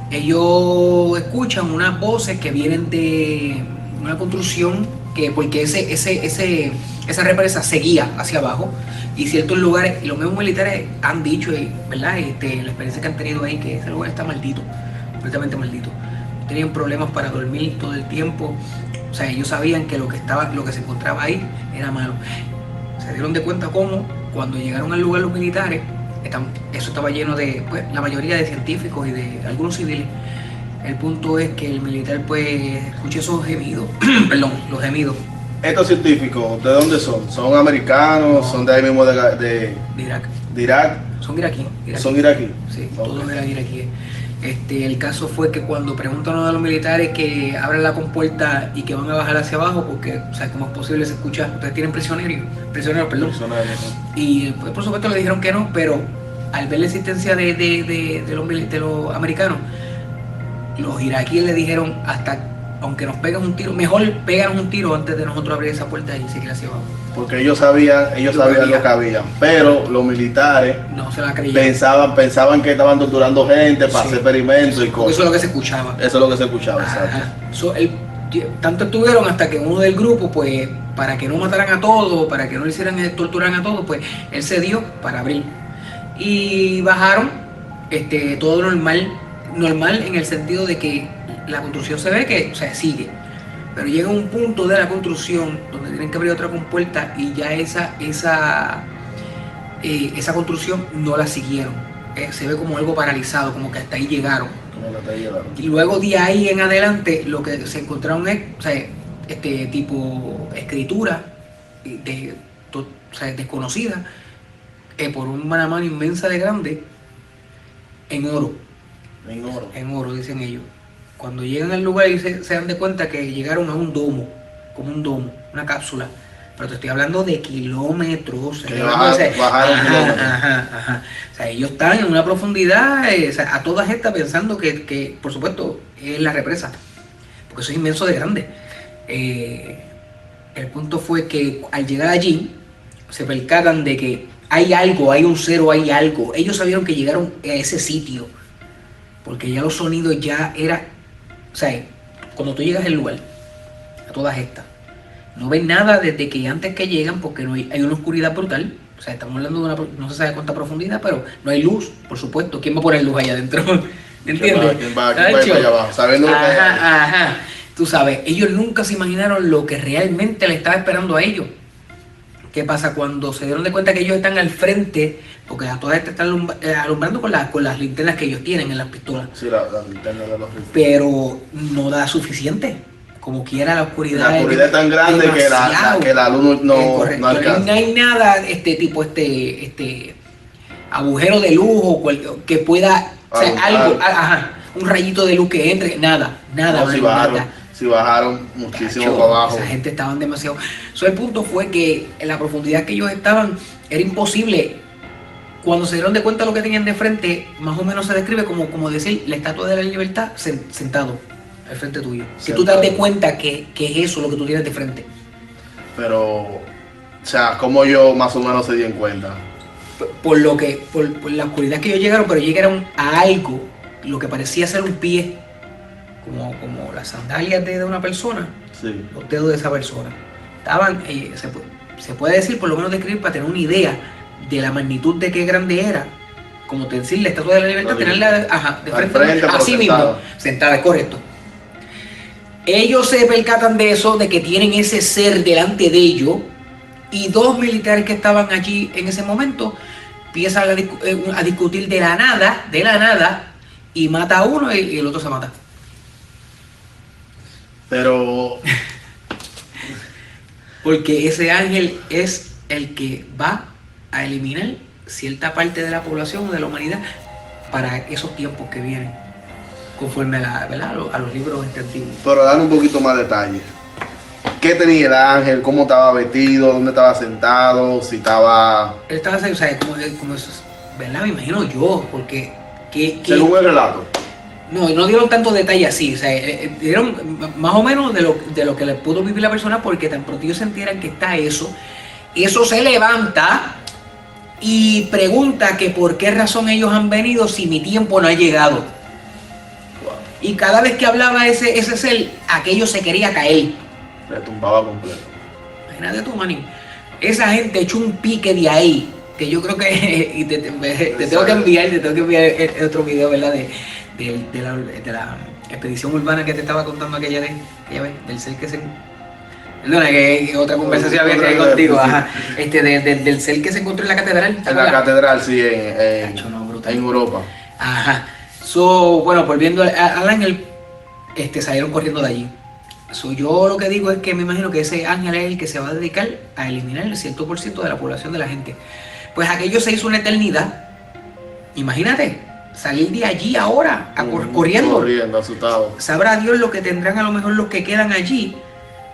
ellos escuchan unas voces que vienen de una construcción que porque ese, ese, ese, esa represa seguía hacia abajo y ciertos lugares, y los mismos militares han dicho, ¿verdad? Este, la experiencia que han tenido ahí, que ese lugar está maldito, completamente maldito. Tenían problemas para dormir todo el tiempo. O sea, ellos sabían que lo que estaba, lo que se encontraba ahí era malo. Se dieron de cuenta cómo, cuando llegaron al lugar los militares, eso estaba lleno de, pues, la mayoría de científicos y de algunos civiles. El punto es que el militar, pues, escucha esos gemidos, (clears throat) perdón, los gemidos Estos científicos, ¿de dónde son? ¿Son americanos? ¿Son de ahí mismo de, de, de Irak. de Irak? Son iraquíes. ¿Son iraquíes? Sí, Ok. todos eran iraquíes. Este, el caso fue que cuando preguntan a los militares que abren la compuerta y que van a bajar hacia abajo, porque, o sea, ¿cómo es posible? Se escucha, ustedes tienen prisioneros, prisioneros, perdón. Personales. Y pues, por supuesto le dijeron que no, pero al ver la existencia de, de- de- de los, los americanos, los iraquíes le dijeron hasta, aunque nos pegan un tiro, mejor pegan un tiro antes de nosotros abrir esa puerta y seguir hacia abajo. Porque ellos sabían, ellos Lo sabían lo que habían. Pero los militares No se la pensaban, pensaban que estaban torturando gente para Sí. hacer experimentos y cosas. eso es lo que se escuchaba. Eso es lo que se escuchaba, exacto. Ajá. So, el- tanto estuvieron hasta que uno del grupo, pues, para que no mataran a todos, para que no le hicieran eh, torturar a todos, pues, él se dio para abrir. Y bajaron, este, todo normal, normal en el sentido de que la construcción se ve que, o sea, sigue. Pero llega un punto de la construcción donde tienen que abrir otra compuerta y ya esa, esa, eh, esa construcción no la siguieron. Eh, se ve como algo paralizado, como que hasta ahí llegaron. Y luego de ahí en adelante lo que se encontraron es, o sea, este tipo escritura de, to- o sea, desconocida eh, por una mano inmensa de grande en oro, En oro. en oro dicen ellos. Cuando llegan al lugar y se, se dan de cuenta que llegaron a un domo, como un domo, una cápsula. Pero te estoy hablando de kilómetros. Que de- bajaron- bajaron ajá, kilómetros. ajá, ajá. O sea, ellos están en una profundidad, eh, o sea, a todas estas pensando que, que, por supuesto, es la represa. Porque eso es inmenso de grande. Eh, el punto fue que al llegar allí, se percatan de que hay algo, hay un cero, hay algo. Ellos sabían que llegaron a ese sitio. Porque ya los sonidos ya era. O sea, cuando tú llegas al lugar, a todas estas, no ven nada desde que antes que llegan, porque no hay, hay una oscuridad brutal. O sea, estamos hablando de una, no se sabe cuánta profundidad, pero no hay luz, por supuesto. ¿Quién va a poner luz allá adentro? (laughs) ¿Me ¿Quién va- entiendes? quién va- quién va allá abajo? Sabiendo lo que ajá. tú sabes, ellos nunca se imaginaron lo que realmente le estaba esperando a ellos. ¿Qué pasa? Cuando se dieron de cuenta que ellos están al frente, porque a todas estas están eh, alumbrando con, las con las linternas que ellos tienen en las pistolas, Sí, la, la linterna de los pero no da suficiente. Como quiera la oscuridad. La oscuridad es tan grande que la, la- que la luz no, no, alcanza. No hay nada este tipo, este, este agujero de luz o cual- que pueda, o sea, algo, ajá, un rayito de luz que entre, nada, nada, No, si nada. Si bajaron muchísimo Cacho, para abajo. Esa gente estaban demasiado. So, el punto fue que en la profundidad que ellos estaban era imposible. Cuando se dieron de cuenta lo que tenían de frente, más o menos se describe como, como decir la estatua de la libertad sen- sentado al frente tuyo. Si tú te das de cuenta que, que es eso lo que tú tienes de frente. Pero, o sea, como yo más o menos se di en cuenta. Por, por lo que, por, por la oscuridad que ellos llegaron, pero llegaron a algo, lo que parecía ser un pie, como, como las sandalias de, de una persona, Sí. los dedos de esa persona. Estaban, eh, se, se puede decir, por lo menos describir para tener una idea de la magnitud de qué grande era. Como te decir, la estatua de la libertad, La tenerla de, ajá, de frente, frente, pero así mismo, sentada, es correcto. Ellos se percatan de eso, de que tienen ese ser delante de ellos, y dos militares que estaban allí en ese momento empiezan a, discu- eh, a discutir de la nada, de la nada, y mata a uno y, y el otro se mata. Pero, Porque ese ángel es el que va a eliminar cierta parte de la población o de la humanidad para esos tiempos que vienen, conforme a, la- ¿verdad? a, los, a los libros este antiguos. pero dar un poquito más detalle. ¿Qué tenía el ángel? ¿Cómo estaba vestido? ¿Dónde estaba sentado? Si estaba... Él estaba, o sea, como, como eso, es- ¿verdad? Me imagino yo, porque que, que- Según el relato. No, no dieron tanto detalle así, o sea, eh, eh, dieron más o menos de lo, de lo que le pudo vivir la persona, porque tan pronto ellos sintieran que está eso, eso se levanta y pregunta que por qué razón ellos han venido si mi tiempo no ha llegado. Y cada vez que hablaba ese, ese ser, aquello se quería caer. Le tumbaba completo. Imagínate tú, manín. Esa gente echó un pique de ahí, que yo creo que, (laughs) y te, te- te tengo que enviar, te tengo que enviar otro video, ¿verdad? De, de- de la, de la expedición urbana que te estaba contando aquella vez, aquella vez, del ser que se... Perdona, que, otra conversación había que hay contigo, ajá. Este, de- de- del ser que se encontró en la catedral. ¿te En la catedral, sí, en, en- Cacho, no, brutal. en Europa. Ajá. So, bueno, volviendo al, al ángel, este, salieron corriendo de allí. So, yo lo que digo es que me imagino que ese ángel es el que se va a dedicar a eliminar el 100% de la población de la gente. Pues aquello se hizo una eternidad. Imagínate, salir de allí ahora, a cor- corriendo. Corriendo, asustado. Sabrá Dios lo que tendrán a lo mejor los que quedan allí.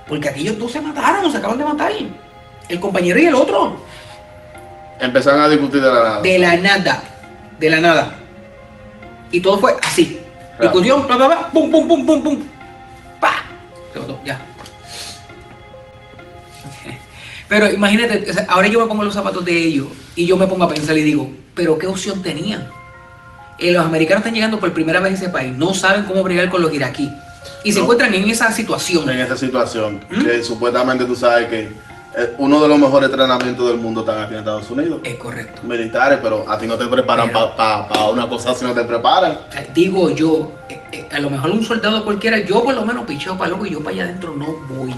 Porque aquellos dos se mataron, se acaban de matar. El compañero y el otro. Empezaron a discutir de la nada. De la nada. De la nada. Y todo fue así. Claro. Discusión, bla, bla, bla, pum, pum, pum, pum, pum. ¡Pa! Se botó, ya. (laughs) Pero imagínate, ahora yo me pongo los zapatos de ellos y yo me pongo a pensar y digo, ¿pero qué opción tenían? Eh, los americanos están llegando por primera vez a ese país, no saben cómo bregar con los iraquíes y se encuentran en esa situación. En esta situación. ¿Mm? Que supuestamente tú sabes que eh, uno de los mejores entrenamientos del mundo están aquí en Estados Unidos. Es correcto. Militares, pero a ti no te preparan para una cosa así, no te preparan. Sea, Digo yo, eh, eh, a lo mejor un soldado cualquiera, yo por lo menos picheo para loco y yo para allá adentro no voy.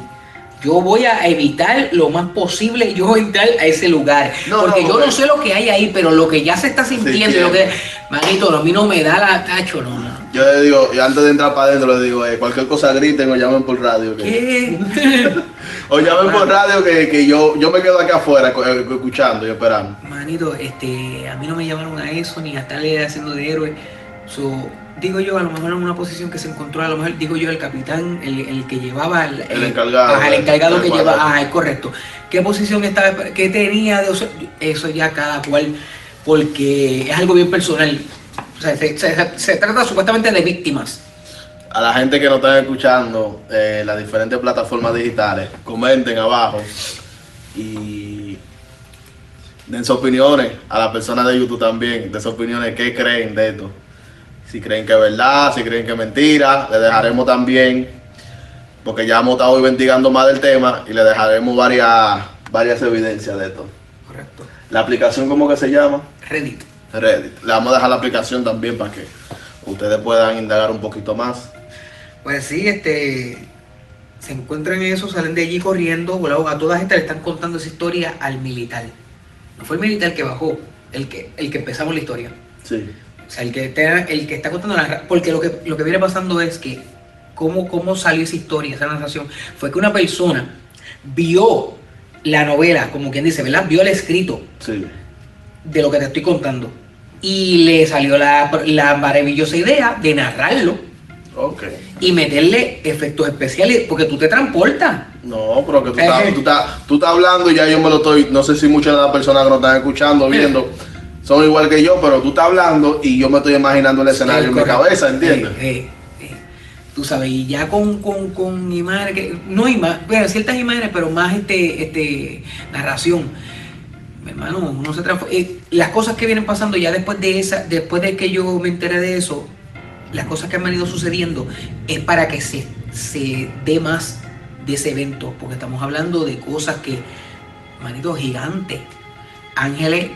Yo voy a evitar lo más posible yo entrar a ese lugar. No, porque no, yo no sé lo que hay ahí, pero lo que ya se está sintiendo, y lo que. Manito, a mí no me da la tacho, no, no. Yo le digo, y antes de entrar para adentro, le digo, eh, cualquier cosa griten o llamen por radio. ¿Qué? (laughs) O llamen por radio que, que yo, yo me quedo aquí afuera eh, escuchando y esperando. Manito, este, a mí no me llamaron a eso ni a estarle haciendo de héroe. So, digo yo, a lo mejor en una posición que se encontró, a lo mejor digo yo, el capitán, el, el que llevaba el, El encargado. Ajá, el encargado que El lleva, cuadrado. ah, es correcto. ¿Qué posición estaba, qué tenía de eso? Eso ya cada cual, porque es algo bien personal. O sea, se, se- se trata supuestamente de víctimas. A la gente que nos está escuchando eh, las diferentes plataformas digitales, comenten abajo y den sus opiniones. A las personas de YouTube también, den sus opiniones, qué creen de esto. Si creen que es verdad, si creen que es mentira, le dejaremos también, porque ya hemos estado investigando más del tema y le dejaremos varias, varias evidencias de esto. Correcto. La aplicación, ¿cómo que se llama? Reddit. Reddit. Le vamos a dejar la aplicación también para que ustedes puedan indagar un poquito más. Pues sí, este, se encuentran en eso, salen de allí corriendo, bueno, a todas estas le están contando esa historia al militar. No fue el militar que bajó, el que, el que empezamos la historia. Sí. O sea, el que está, el que está contando la porque lo que, lo que viene pasando es que cómo, cómo salió esa historia, esa narración, fue que una persona vio la novela, como quien dice, ¿verdad? Vio el escrito Sí. de lo que te estoy contando. Y le salió la, la maravillosa idea de narrarlo Ok. y meterle efectos especiales, porque tú te transportas. No, pero que tú estás, tú, estás, tú estás hablando y ya yo me lo estoy. No sé si muchas de las personas que nos están escuchando, viendo, son igual que yo, pero tú estás hablando y yo me estoy imaginando el escenario Sí, en mi cabeza, ¿entiendes? Eh, eh, eh. Tú sabes, y ya con, con, con imágenes, que, no imágenes, bueno, ciertas imágenes, pero más este, este narración. Mi hermano, uno se transforma. eh, las cosas que vienen pasando ya después de esa, después de que yo me enteré de eso, las cosas que han venido sucediendo es para que se, se dé más de ese evento, porque estamos hablando de cosas que, manito, gigantes, ángeles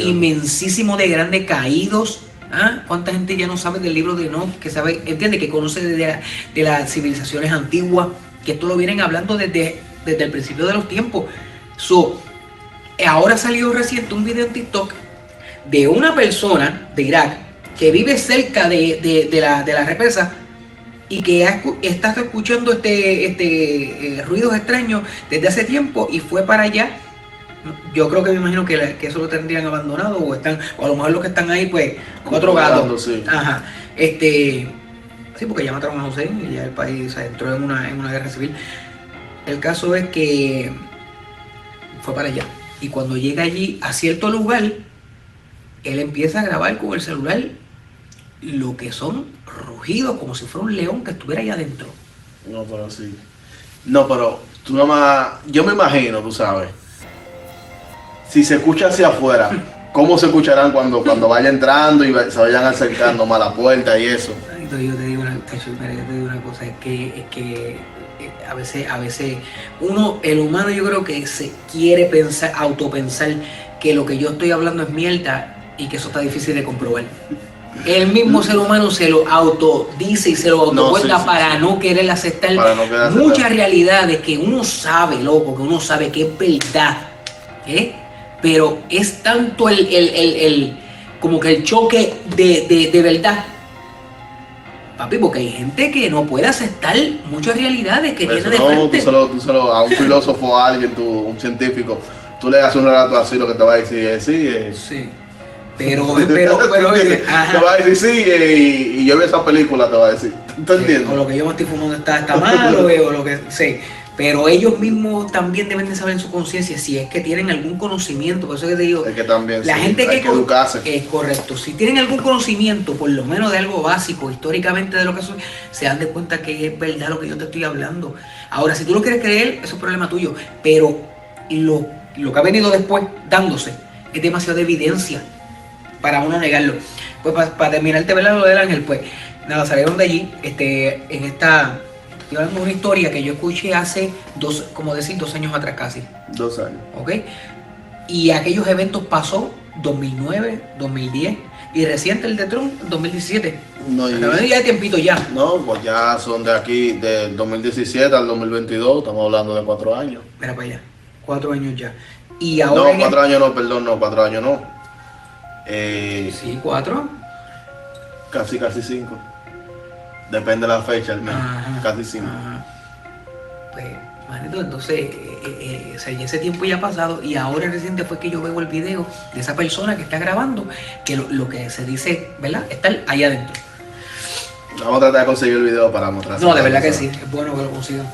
Inmensísimo de grandes caídos. ¿Ah? ¿Cuánta gente ya no sabe del libro de Enoch? Que sabe, entiende, que conoce de, de las civilizaciones antiguas, que esto lo vienen hablando desde, desde el principio de los tiempos. So, ahora salió reciente un video en TikTok de una persona de Irak que vive cerca de, de- de la, de represa y que ha está escuchando este, este eh, ruidos extraños desde hace tiempo y fue para allá yo creo que me imagino que, la- que eso lo tendrían abandonado o están, o a lo mejor los que están ahí, pues, cuatro gatos. sí. Ajá. Este, sí, porque ya mataron a José y ya el país se entró en una, en una guerra civil. El caso es que fue para allá. Y cuando llega allí a cierto lugar, él empieza a grabar con el celular lo que son rugidos, como si fuera un león que estuviera allá adentro. No, pero sí. No, pero tú nada más. Yo me imagino, tú sabes. Si se escucha hacia afuera, ¿cómo se escucharán cuando, cuando vaya entrando y se vayan acercando más a la puerta y eso? No, yo te digo una, yo te digo una cosa, es que, es que eh, a veces, a veces uno, el humano yo creo que se quiere pensar, autopensar que lo que yo estoy hablando es mierda y que eso está difícil de comprobar. El mismo ser humano se lo autodice y se lo No, autocuenta sí, sí, para sí. no querer aceptar Para no querer muchas aceptar. realidades que uno sabe, loco, que uno sabe que es verdad. ¿eh? Pero es tanto el, el- el- el- como que el choque de, de- de verdad. Papi, porque hay gente que no puede aceptar muchas realidades que tiene de no, tú solo, tú solo a un (laughs) filósofo, a alguien, tú, un científico, tú le haces un relato así, lo que te va a decir es sí. eh. Sí. Pero, pero, (laughs) pero, ajá. te va a decir sí eh, y, y yo vi esa película, te va a decir. ¿Tú o entiendes? lo que yo me estoy fumando está, está malo, eh, o lo que sé. Pero ellos mismos también deben de saber en su conciencia si es que tienen algún conocimiento. Por eso que te digo, Es que también La sí, gente que, que educarse. es correcto. Si tienen algún conocimiento, por lo menos de algo básico, históricamente de lo que soy, se dan de cuenta que es verdad lo que yo te estoy hablando. Ahora, si tú lo quieres creer, eso es problema tuyo. Pero lo, lo que ha venido después dándose es demasiada evidencia para uno negarlo. Pues para, terminarte ¿verdad? lo del ángel, pues nada, salieron de allí, este, en esta, estoy hablando de una historia que yo escuché hace dos, como decir, dos años atrás casi. Dos años. ¿ok? Y aquellos eventos pasó 2009, 2010 y reciente el de Trump, 2017. No, y- ya de tiempito ya. No, pues ya son de aquí, del 2017 al 2022, estamos hablando de cuatro años. Mira para allá, cuatro años ya. Y ahora... No, el- cuatro años no, perdón, no, cuatro años no. Eh, Sí, cuatro. casi, casi cinco. Depende de la fecha, al menos. Ajá, Casi ajá. Pues, manito, entonces, eh, eh, eh, o sea, ese tiempo ya ha pasado y ahora reciente fue que yo veo el video de esa persona que está grabando, que lo, lo que se dice, ¿verdad? Está allá adentro. Vamos a tratar de conseguir el video para mostrar. No, de verdad que sí, es bueno que lo consigan.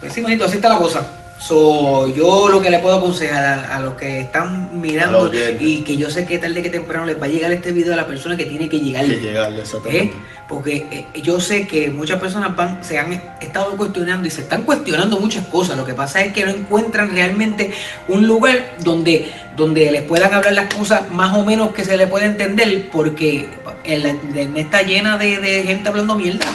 Pues sí, manito, así está la cosa. So, yo lo que le puedo aconsejar a, a los que están mirando y que yo sé que tarde que temprano les va a llegar este video a la persona que tiene que llegar. Hay que llegarle ¿eh? Porque eh, yo sé que muchas personas van, se han estado cuestionando y se están cuestionando muchas cosas. Lo que pasa es que no encuentran realmente un lugar donde, donde les puedan hablar las cosas más o menos que se les pueda entender, porque el internet está llena de, de gente hablando mierda.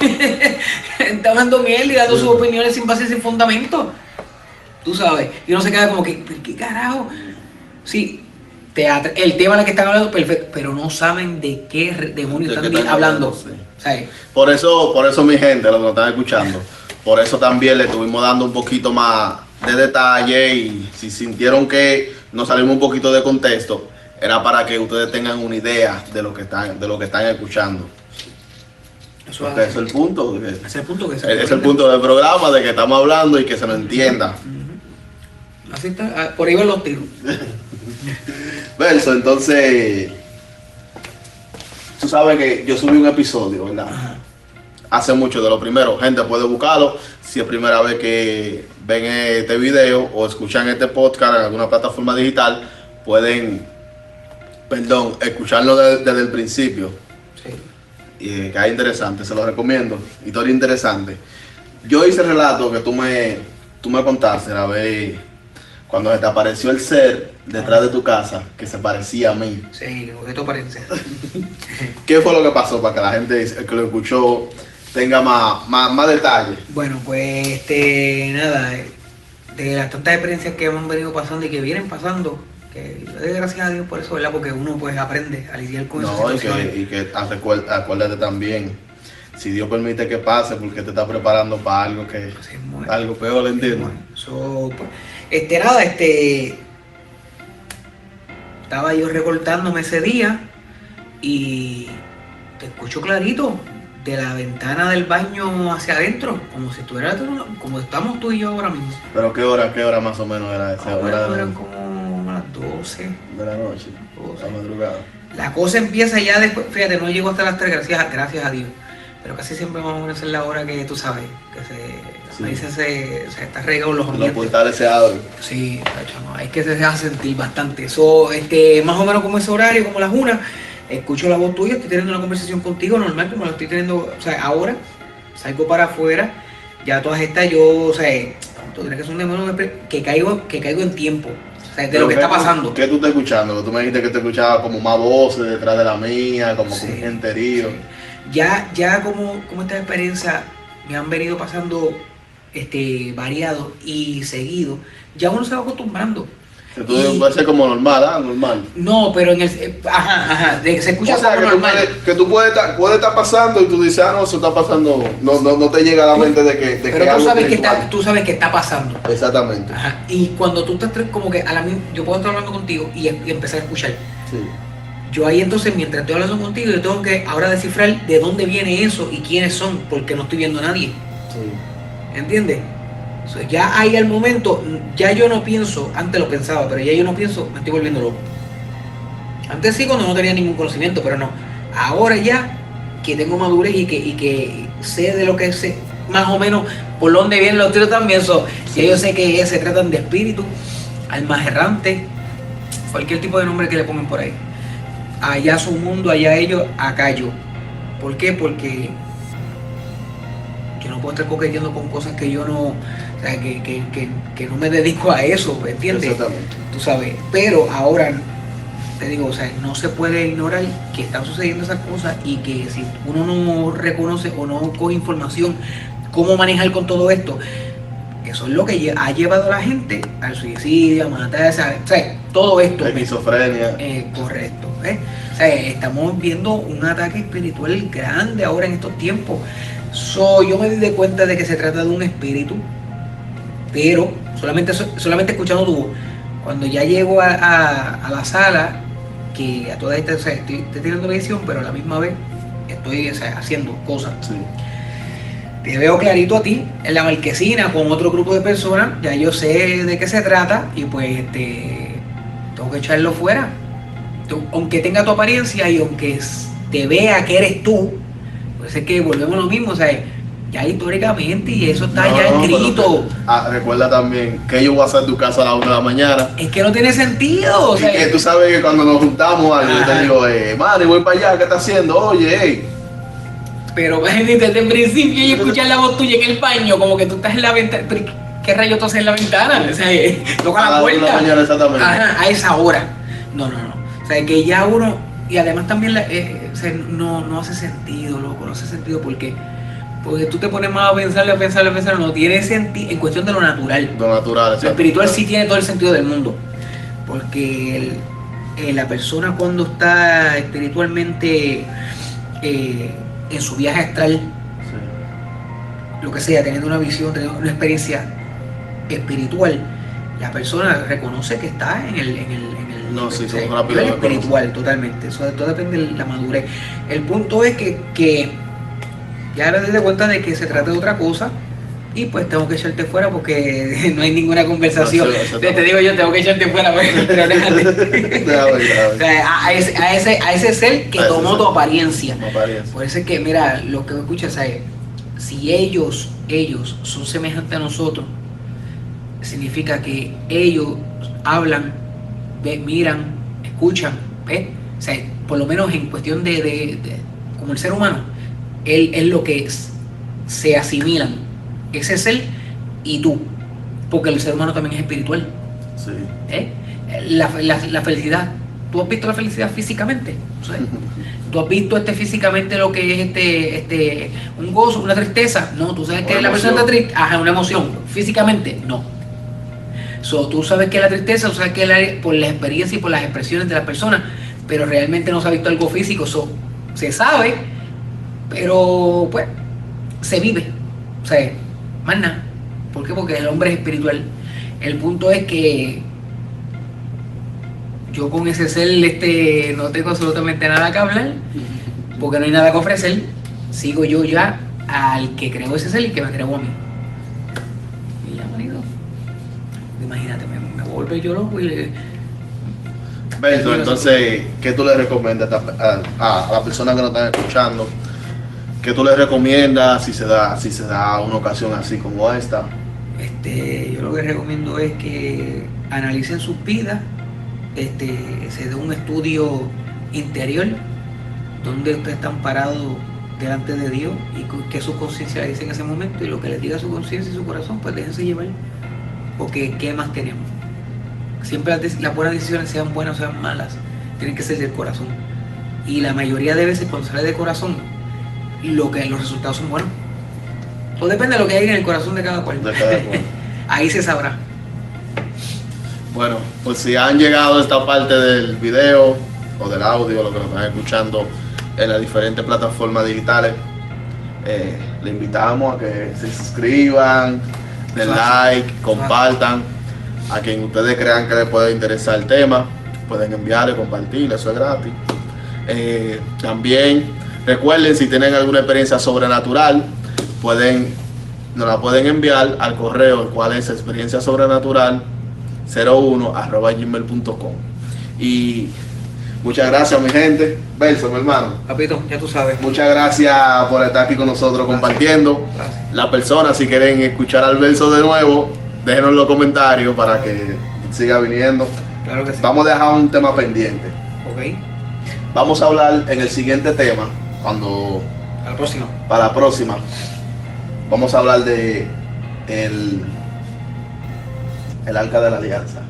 (laughs) gente hablando mierda y dando sus opiniones sin base sin fundamento. Tú sabes. Y uno se queda como que, ¿pero ¿qué carajo? Sí, teatro, el tema del que están hablando, perfecto, pero no saben de qué demonios De están hablando. sí. Por eso, por eso mi gente, los que nos están escuchando, por eso también le estuvimos dando un poquito más de detalle y si sintieron que nos salimos un poquito de contexto, era para que ustedes tengan una idea de lo que están, de lo que están escuchando. eso es el punto. es el punto que se Es el punto del programa de que estamos hablando y que se lo entienda. Así está, ah, por ahí van los tiros. (laughs) Verso, entonces, tú sabes que yo subí un episodio, ¿verdad? Hace mucho de lo primero. Gente puede buscarlo si es primera vez que ven este video o escuchan este podcast en alguna plataforma digital. Pueden, perdón, escucharlo de- desde el principio. Sí. Y eh, que es interesante, se lo recomiendo. Historia interesante. Yo hice el relato que tú me, tú me contaste la vez cuando se te apareció el ser detrás de tu casa que se parecía a mí. Sí, objeto apariencia. (laughs) ¿Qué fue lo que pasó para que la gente que lo escuchó tenga más, más, más detalles? Bueno, pues este, nada, de las tantas experiencias que hemos venido pasando y que vienen pasando, que yo doy gracias a Dios por eso, ¿verdad? Porque uno pues aprende a lidiar con esas No, y que, y que acuérdate también, si Dios permite que pase, porque te está preparando para algo que muy- algo peor, ¿entiendes? Bueno, so, pues, este, nada, este. Estaba yo recortándome ese día y te escucho clarito de la ventana del baño hacia adentro, como si estuviera tú- como estamos tú y yo ahora mismo. Pero qué hora, qué hora más o menos era esa hora eran como las 12. de la noche, Doce. la madrugada. La cosa empieza ya después, fíjate, no llegó hasta las 3, gracias, gracias a Dios. Pero casi siempre o menos es la hora que tú sabes, que se, Sí. ahí se, se, está regado los Los ambientes. portales se abren. Sí, tacho, no, es que se deja sentir bastante. Eso, este, más o menos como ese horario, como las una, escucho la voz tuya, estoy teniendo una conversación contigo normal, como la estoy teniendo, o sea, ahora, salgo para afuera, ya todas estas, yo, o sea, tú tienes que ser un demonio que- caigo, que caigo en tiempo, o sea, de Pero lo que ¿qué está pasando. ¿Qué tú estás escuchando? Tú me dijiste que te escuchaba como más voces detrás de la mía, como Sí, con gente herida. sí. Ya, ya como, como esta experiencia me han venido pasando este, variado y seguido, ya uno se va acostumbrando. Que tú Y- puede ser como normal, ¿ah? Normal. No, pero en el. eh, Ajá, ajá. de- se escucha o sea, como que tú, normal. puedes, que tú puedes estar, puede estar pasando y tú dices, ah, no, eso está pasando. No, no, no te llega a la mente de que, de que Pero tú algo sabes, que está, tú sabes que está pasando. Exactamente. Ajá. Y cuando tú estás como que a la misma. Yo puedo estar hablando contigo y, y empezar a escuchar. Sí. Yo ahí entonces, mientras estoy hablando contigo, yo tengo que ahora descifrar de dónde viene eso y quiénes son, porque no estoy viendo a nadie. sí. ¿Entiendes? Ya ahí al momento, ya yo no pienso, antes lo pensaba, pero ya yo no pienso, me estoy volviendo loco. Antes sí, cuando no tenía ningún conocimiento, pero no. Ahora ya que tengo madurez y que, y que sé de lo que sé, más o menos por dónde vienen los tiros también, so, ya yo sé que se tratan de espíritus, almas errantes, cualquier tipo de nombre que le pongan por ahí. Allá su mundo, allá ellos, acá yo. ¿Por qué? Porque puedo estar coqueteando con cosas que yo no, o sea, que, que, que, que no me dedico a eso, ¿me entiendes? Exactamente. Tú sabes, pero ahora te digo, o sea, no se puede ignorar que están sucediendo esas cosas y que si uno no reconoce o no coge información cómo manejar con todo esto, eso es lo que ha llevado a la gente al suicidio, a matarse, a- o sea, todo esto. ¿me Esquizofrenia. eh, correcto. ¿eh? O sea, estamos viendo un ataque espiritual grande ahora en estos tiempos. So, yo me di de cuenta de que se trata de un espíritu, pero solamente, solamente escuchando tu voz. Cuando ya llego a, a- a la sala, que a toda esta, o sea, estoy, estoy teniendo visión, pero a la misma vez estoy o sea, haciendo cosas. Sí. Te veo clarito a ti en la marquesina con otro grupo de personas, ya yo sé de qué se trata y pues este, tengo que echarlo fuera. Tú- aunque tenga tu apariencia y aunque te vea que eres tú, pues es que volvemos a lo mismo, o sea, ya históricamente y eso está No, ya escrito. ah, recuerda también que yo voy a hacer tu casa a las 1 de la mañana. Es que no tiene sentido, o sea, que tú sabes que cuando nos juntamos, algo, yo te digo, eh, Mari, voy para allá, ¿qué estás haciendo? Oye, hey. pero (laughs) desde el principio y escuchar la voz tuya en el baño, como que tú estás en la ventana, ¿qué rayo tú haces en la ventana? O sea, (laughs) toca a la las 1 de la mañana, exactamente. Ajá, a esa hora. No, no, no. O sea, que ya uno, y además también la- eh, o sea, no, no hace sentido, loco, no hace sentido porque, porque tú te pones más a pensarle, a pensarle, a pensarle, no tiene sentido en cuestión de lo natural. Lo natural, Lo espiritual sí tiene todo el sentido del mundo, porque el, eh, la persona cuando está espiritualmente eh, en su viaje astral, lo que sea, teniendo una visión, teniendo una experiencia espiritual, la persona reconoce que está el, en el No, sí, rápido nivel lo reconoce. espiritual totalmente. Eso todo depende de la madurez. El punto es que, que ya te das cuenta de que se trata de otra cosa y pues tengo que echarte fuera porque (laughs) no hay ninguna conversación. No, sí, eso te, te digo yo, tengo que echarte fuera, (laughs) a, ese, a, ese, a ese ser que A tomó tu apariencia. Por eso es que, mira, lo que escuchas es, si ellos, ellos son semejantes a nosotros, significa que ellos hablan, ve- miran, escuchan, ¿ves? O sea, por lo menos en cuestión de, de- de- como el ser humano, él es lo que es, se asimilan, ese ser y tú, porque el ser humano también es espiritual. Sí. ¿eh? La, la- la felicidad. ¿Tú has visto la felicidad físicamente? ¿Sí? ¿Tú has visto este físicamente lo que es este, este, un gozo, una tristeza? No, tú sabes que la persona está triste. Ajá, una emoción. Físicamente, no. So, tú sabes que la tristeza, tú sabes que la, por la experiencia y por las expresiones de las personas, pero realmente no se ha visto algo físico. So, se sabe, pero pues se vive. O sea, más nada. ¿Por qué? Porque el hombre es espiritual. El punto es que yo con ese ser este, no tengo absolutamente nada que hablar, porque no hay nada que ofrecer. Sigo yo ya al que creó ese ser y que me creó a mí. Vuelve yo loco y le- Berto, entonces, ¿qué tú le recomiendas a, a- a las personas que nos están escuchando? ¿Qué tú les recomiendas si se da, si se da una ocasión así como esta? Este, yo lo que recomiendo es que analicen sus vidas, este, se dé un estudio interior donde ustedes están parados delante de Dios y que su conciencia le dice en ese momento y lo que les diga su conciencia y su corazón, pues déjense llevar. Porque ¿qué más tenemos? Siempre las, buenas decisiones sean buenas o sean malas, tienen que ser del corazón. Y la mayoría de veces cuando sale de corazón, lo que los resultados son buenos. Todo depende de lo que hay en el corazón de cada cual. De cada cual. (laughs) Ahí se sabrá. Bueno, pues si han llegado a esta parte del video o del audio, lo que nos están escuchando en las diferentes plataformas digitales, eh, le invitamos a que se suscriban, den like, compartan. A quien ustedes crean que les puede interesar el tema, pueden enviarle, compartirle, eso es gratis. Eh, también recuerden si tienen alguna experiencia sobrenatural, pueden, nos la pueden enviar al correo, el cual es experiencia sobrenatural 01 arroba gmail.com. Y muchas gracias, mi gente. Verso, mi hermano. Papito, ya tú sabes. Muchas gracias por estar aquí con nosotros compartiendo. Gracias. Las personas, si quieren escuchar al verso de nuevo, déjenos en los comentarios para que siga viniendo. Claro que sí. Vamos a dejar un tema pendiente. Ok. Vamos a hablar en el siguiente tema, cuando A la próxima. para la próxima, vamos a hablar de el, el Arca de la Alianza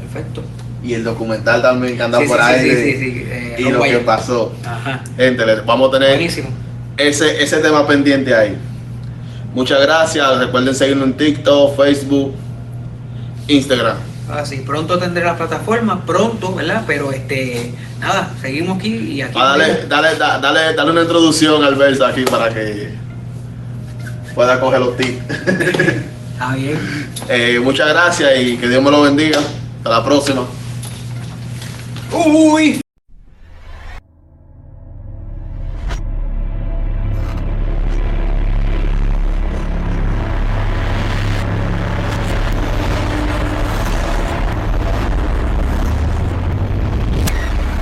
Perfecto. y el documental también que anda Sí, por sí, ahí sí, de- sí, sí, eh, y lo que pasó. Ajá. Gente, vamos a tener Buenísimo. ese, ese tema pendiente ahí. Muchas gracias. Recuerden seguirnos en TikTok, Facebook, Instagram. Así, pronto tendré la plataforma, pronto, ¿verdad? Pero este, nada, seguimos aquí y aquí. Ah, dale, dale, da- dale, dale una introducción al verso aquí para que pueda coger los tips. (laughs) Está bien. Eh, muchas gracias y que Dios me lo bendiga. Hasta la próxima. Uy.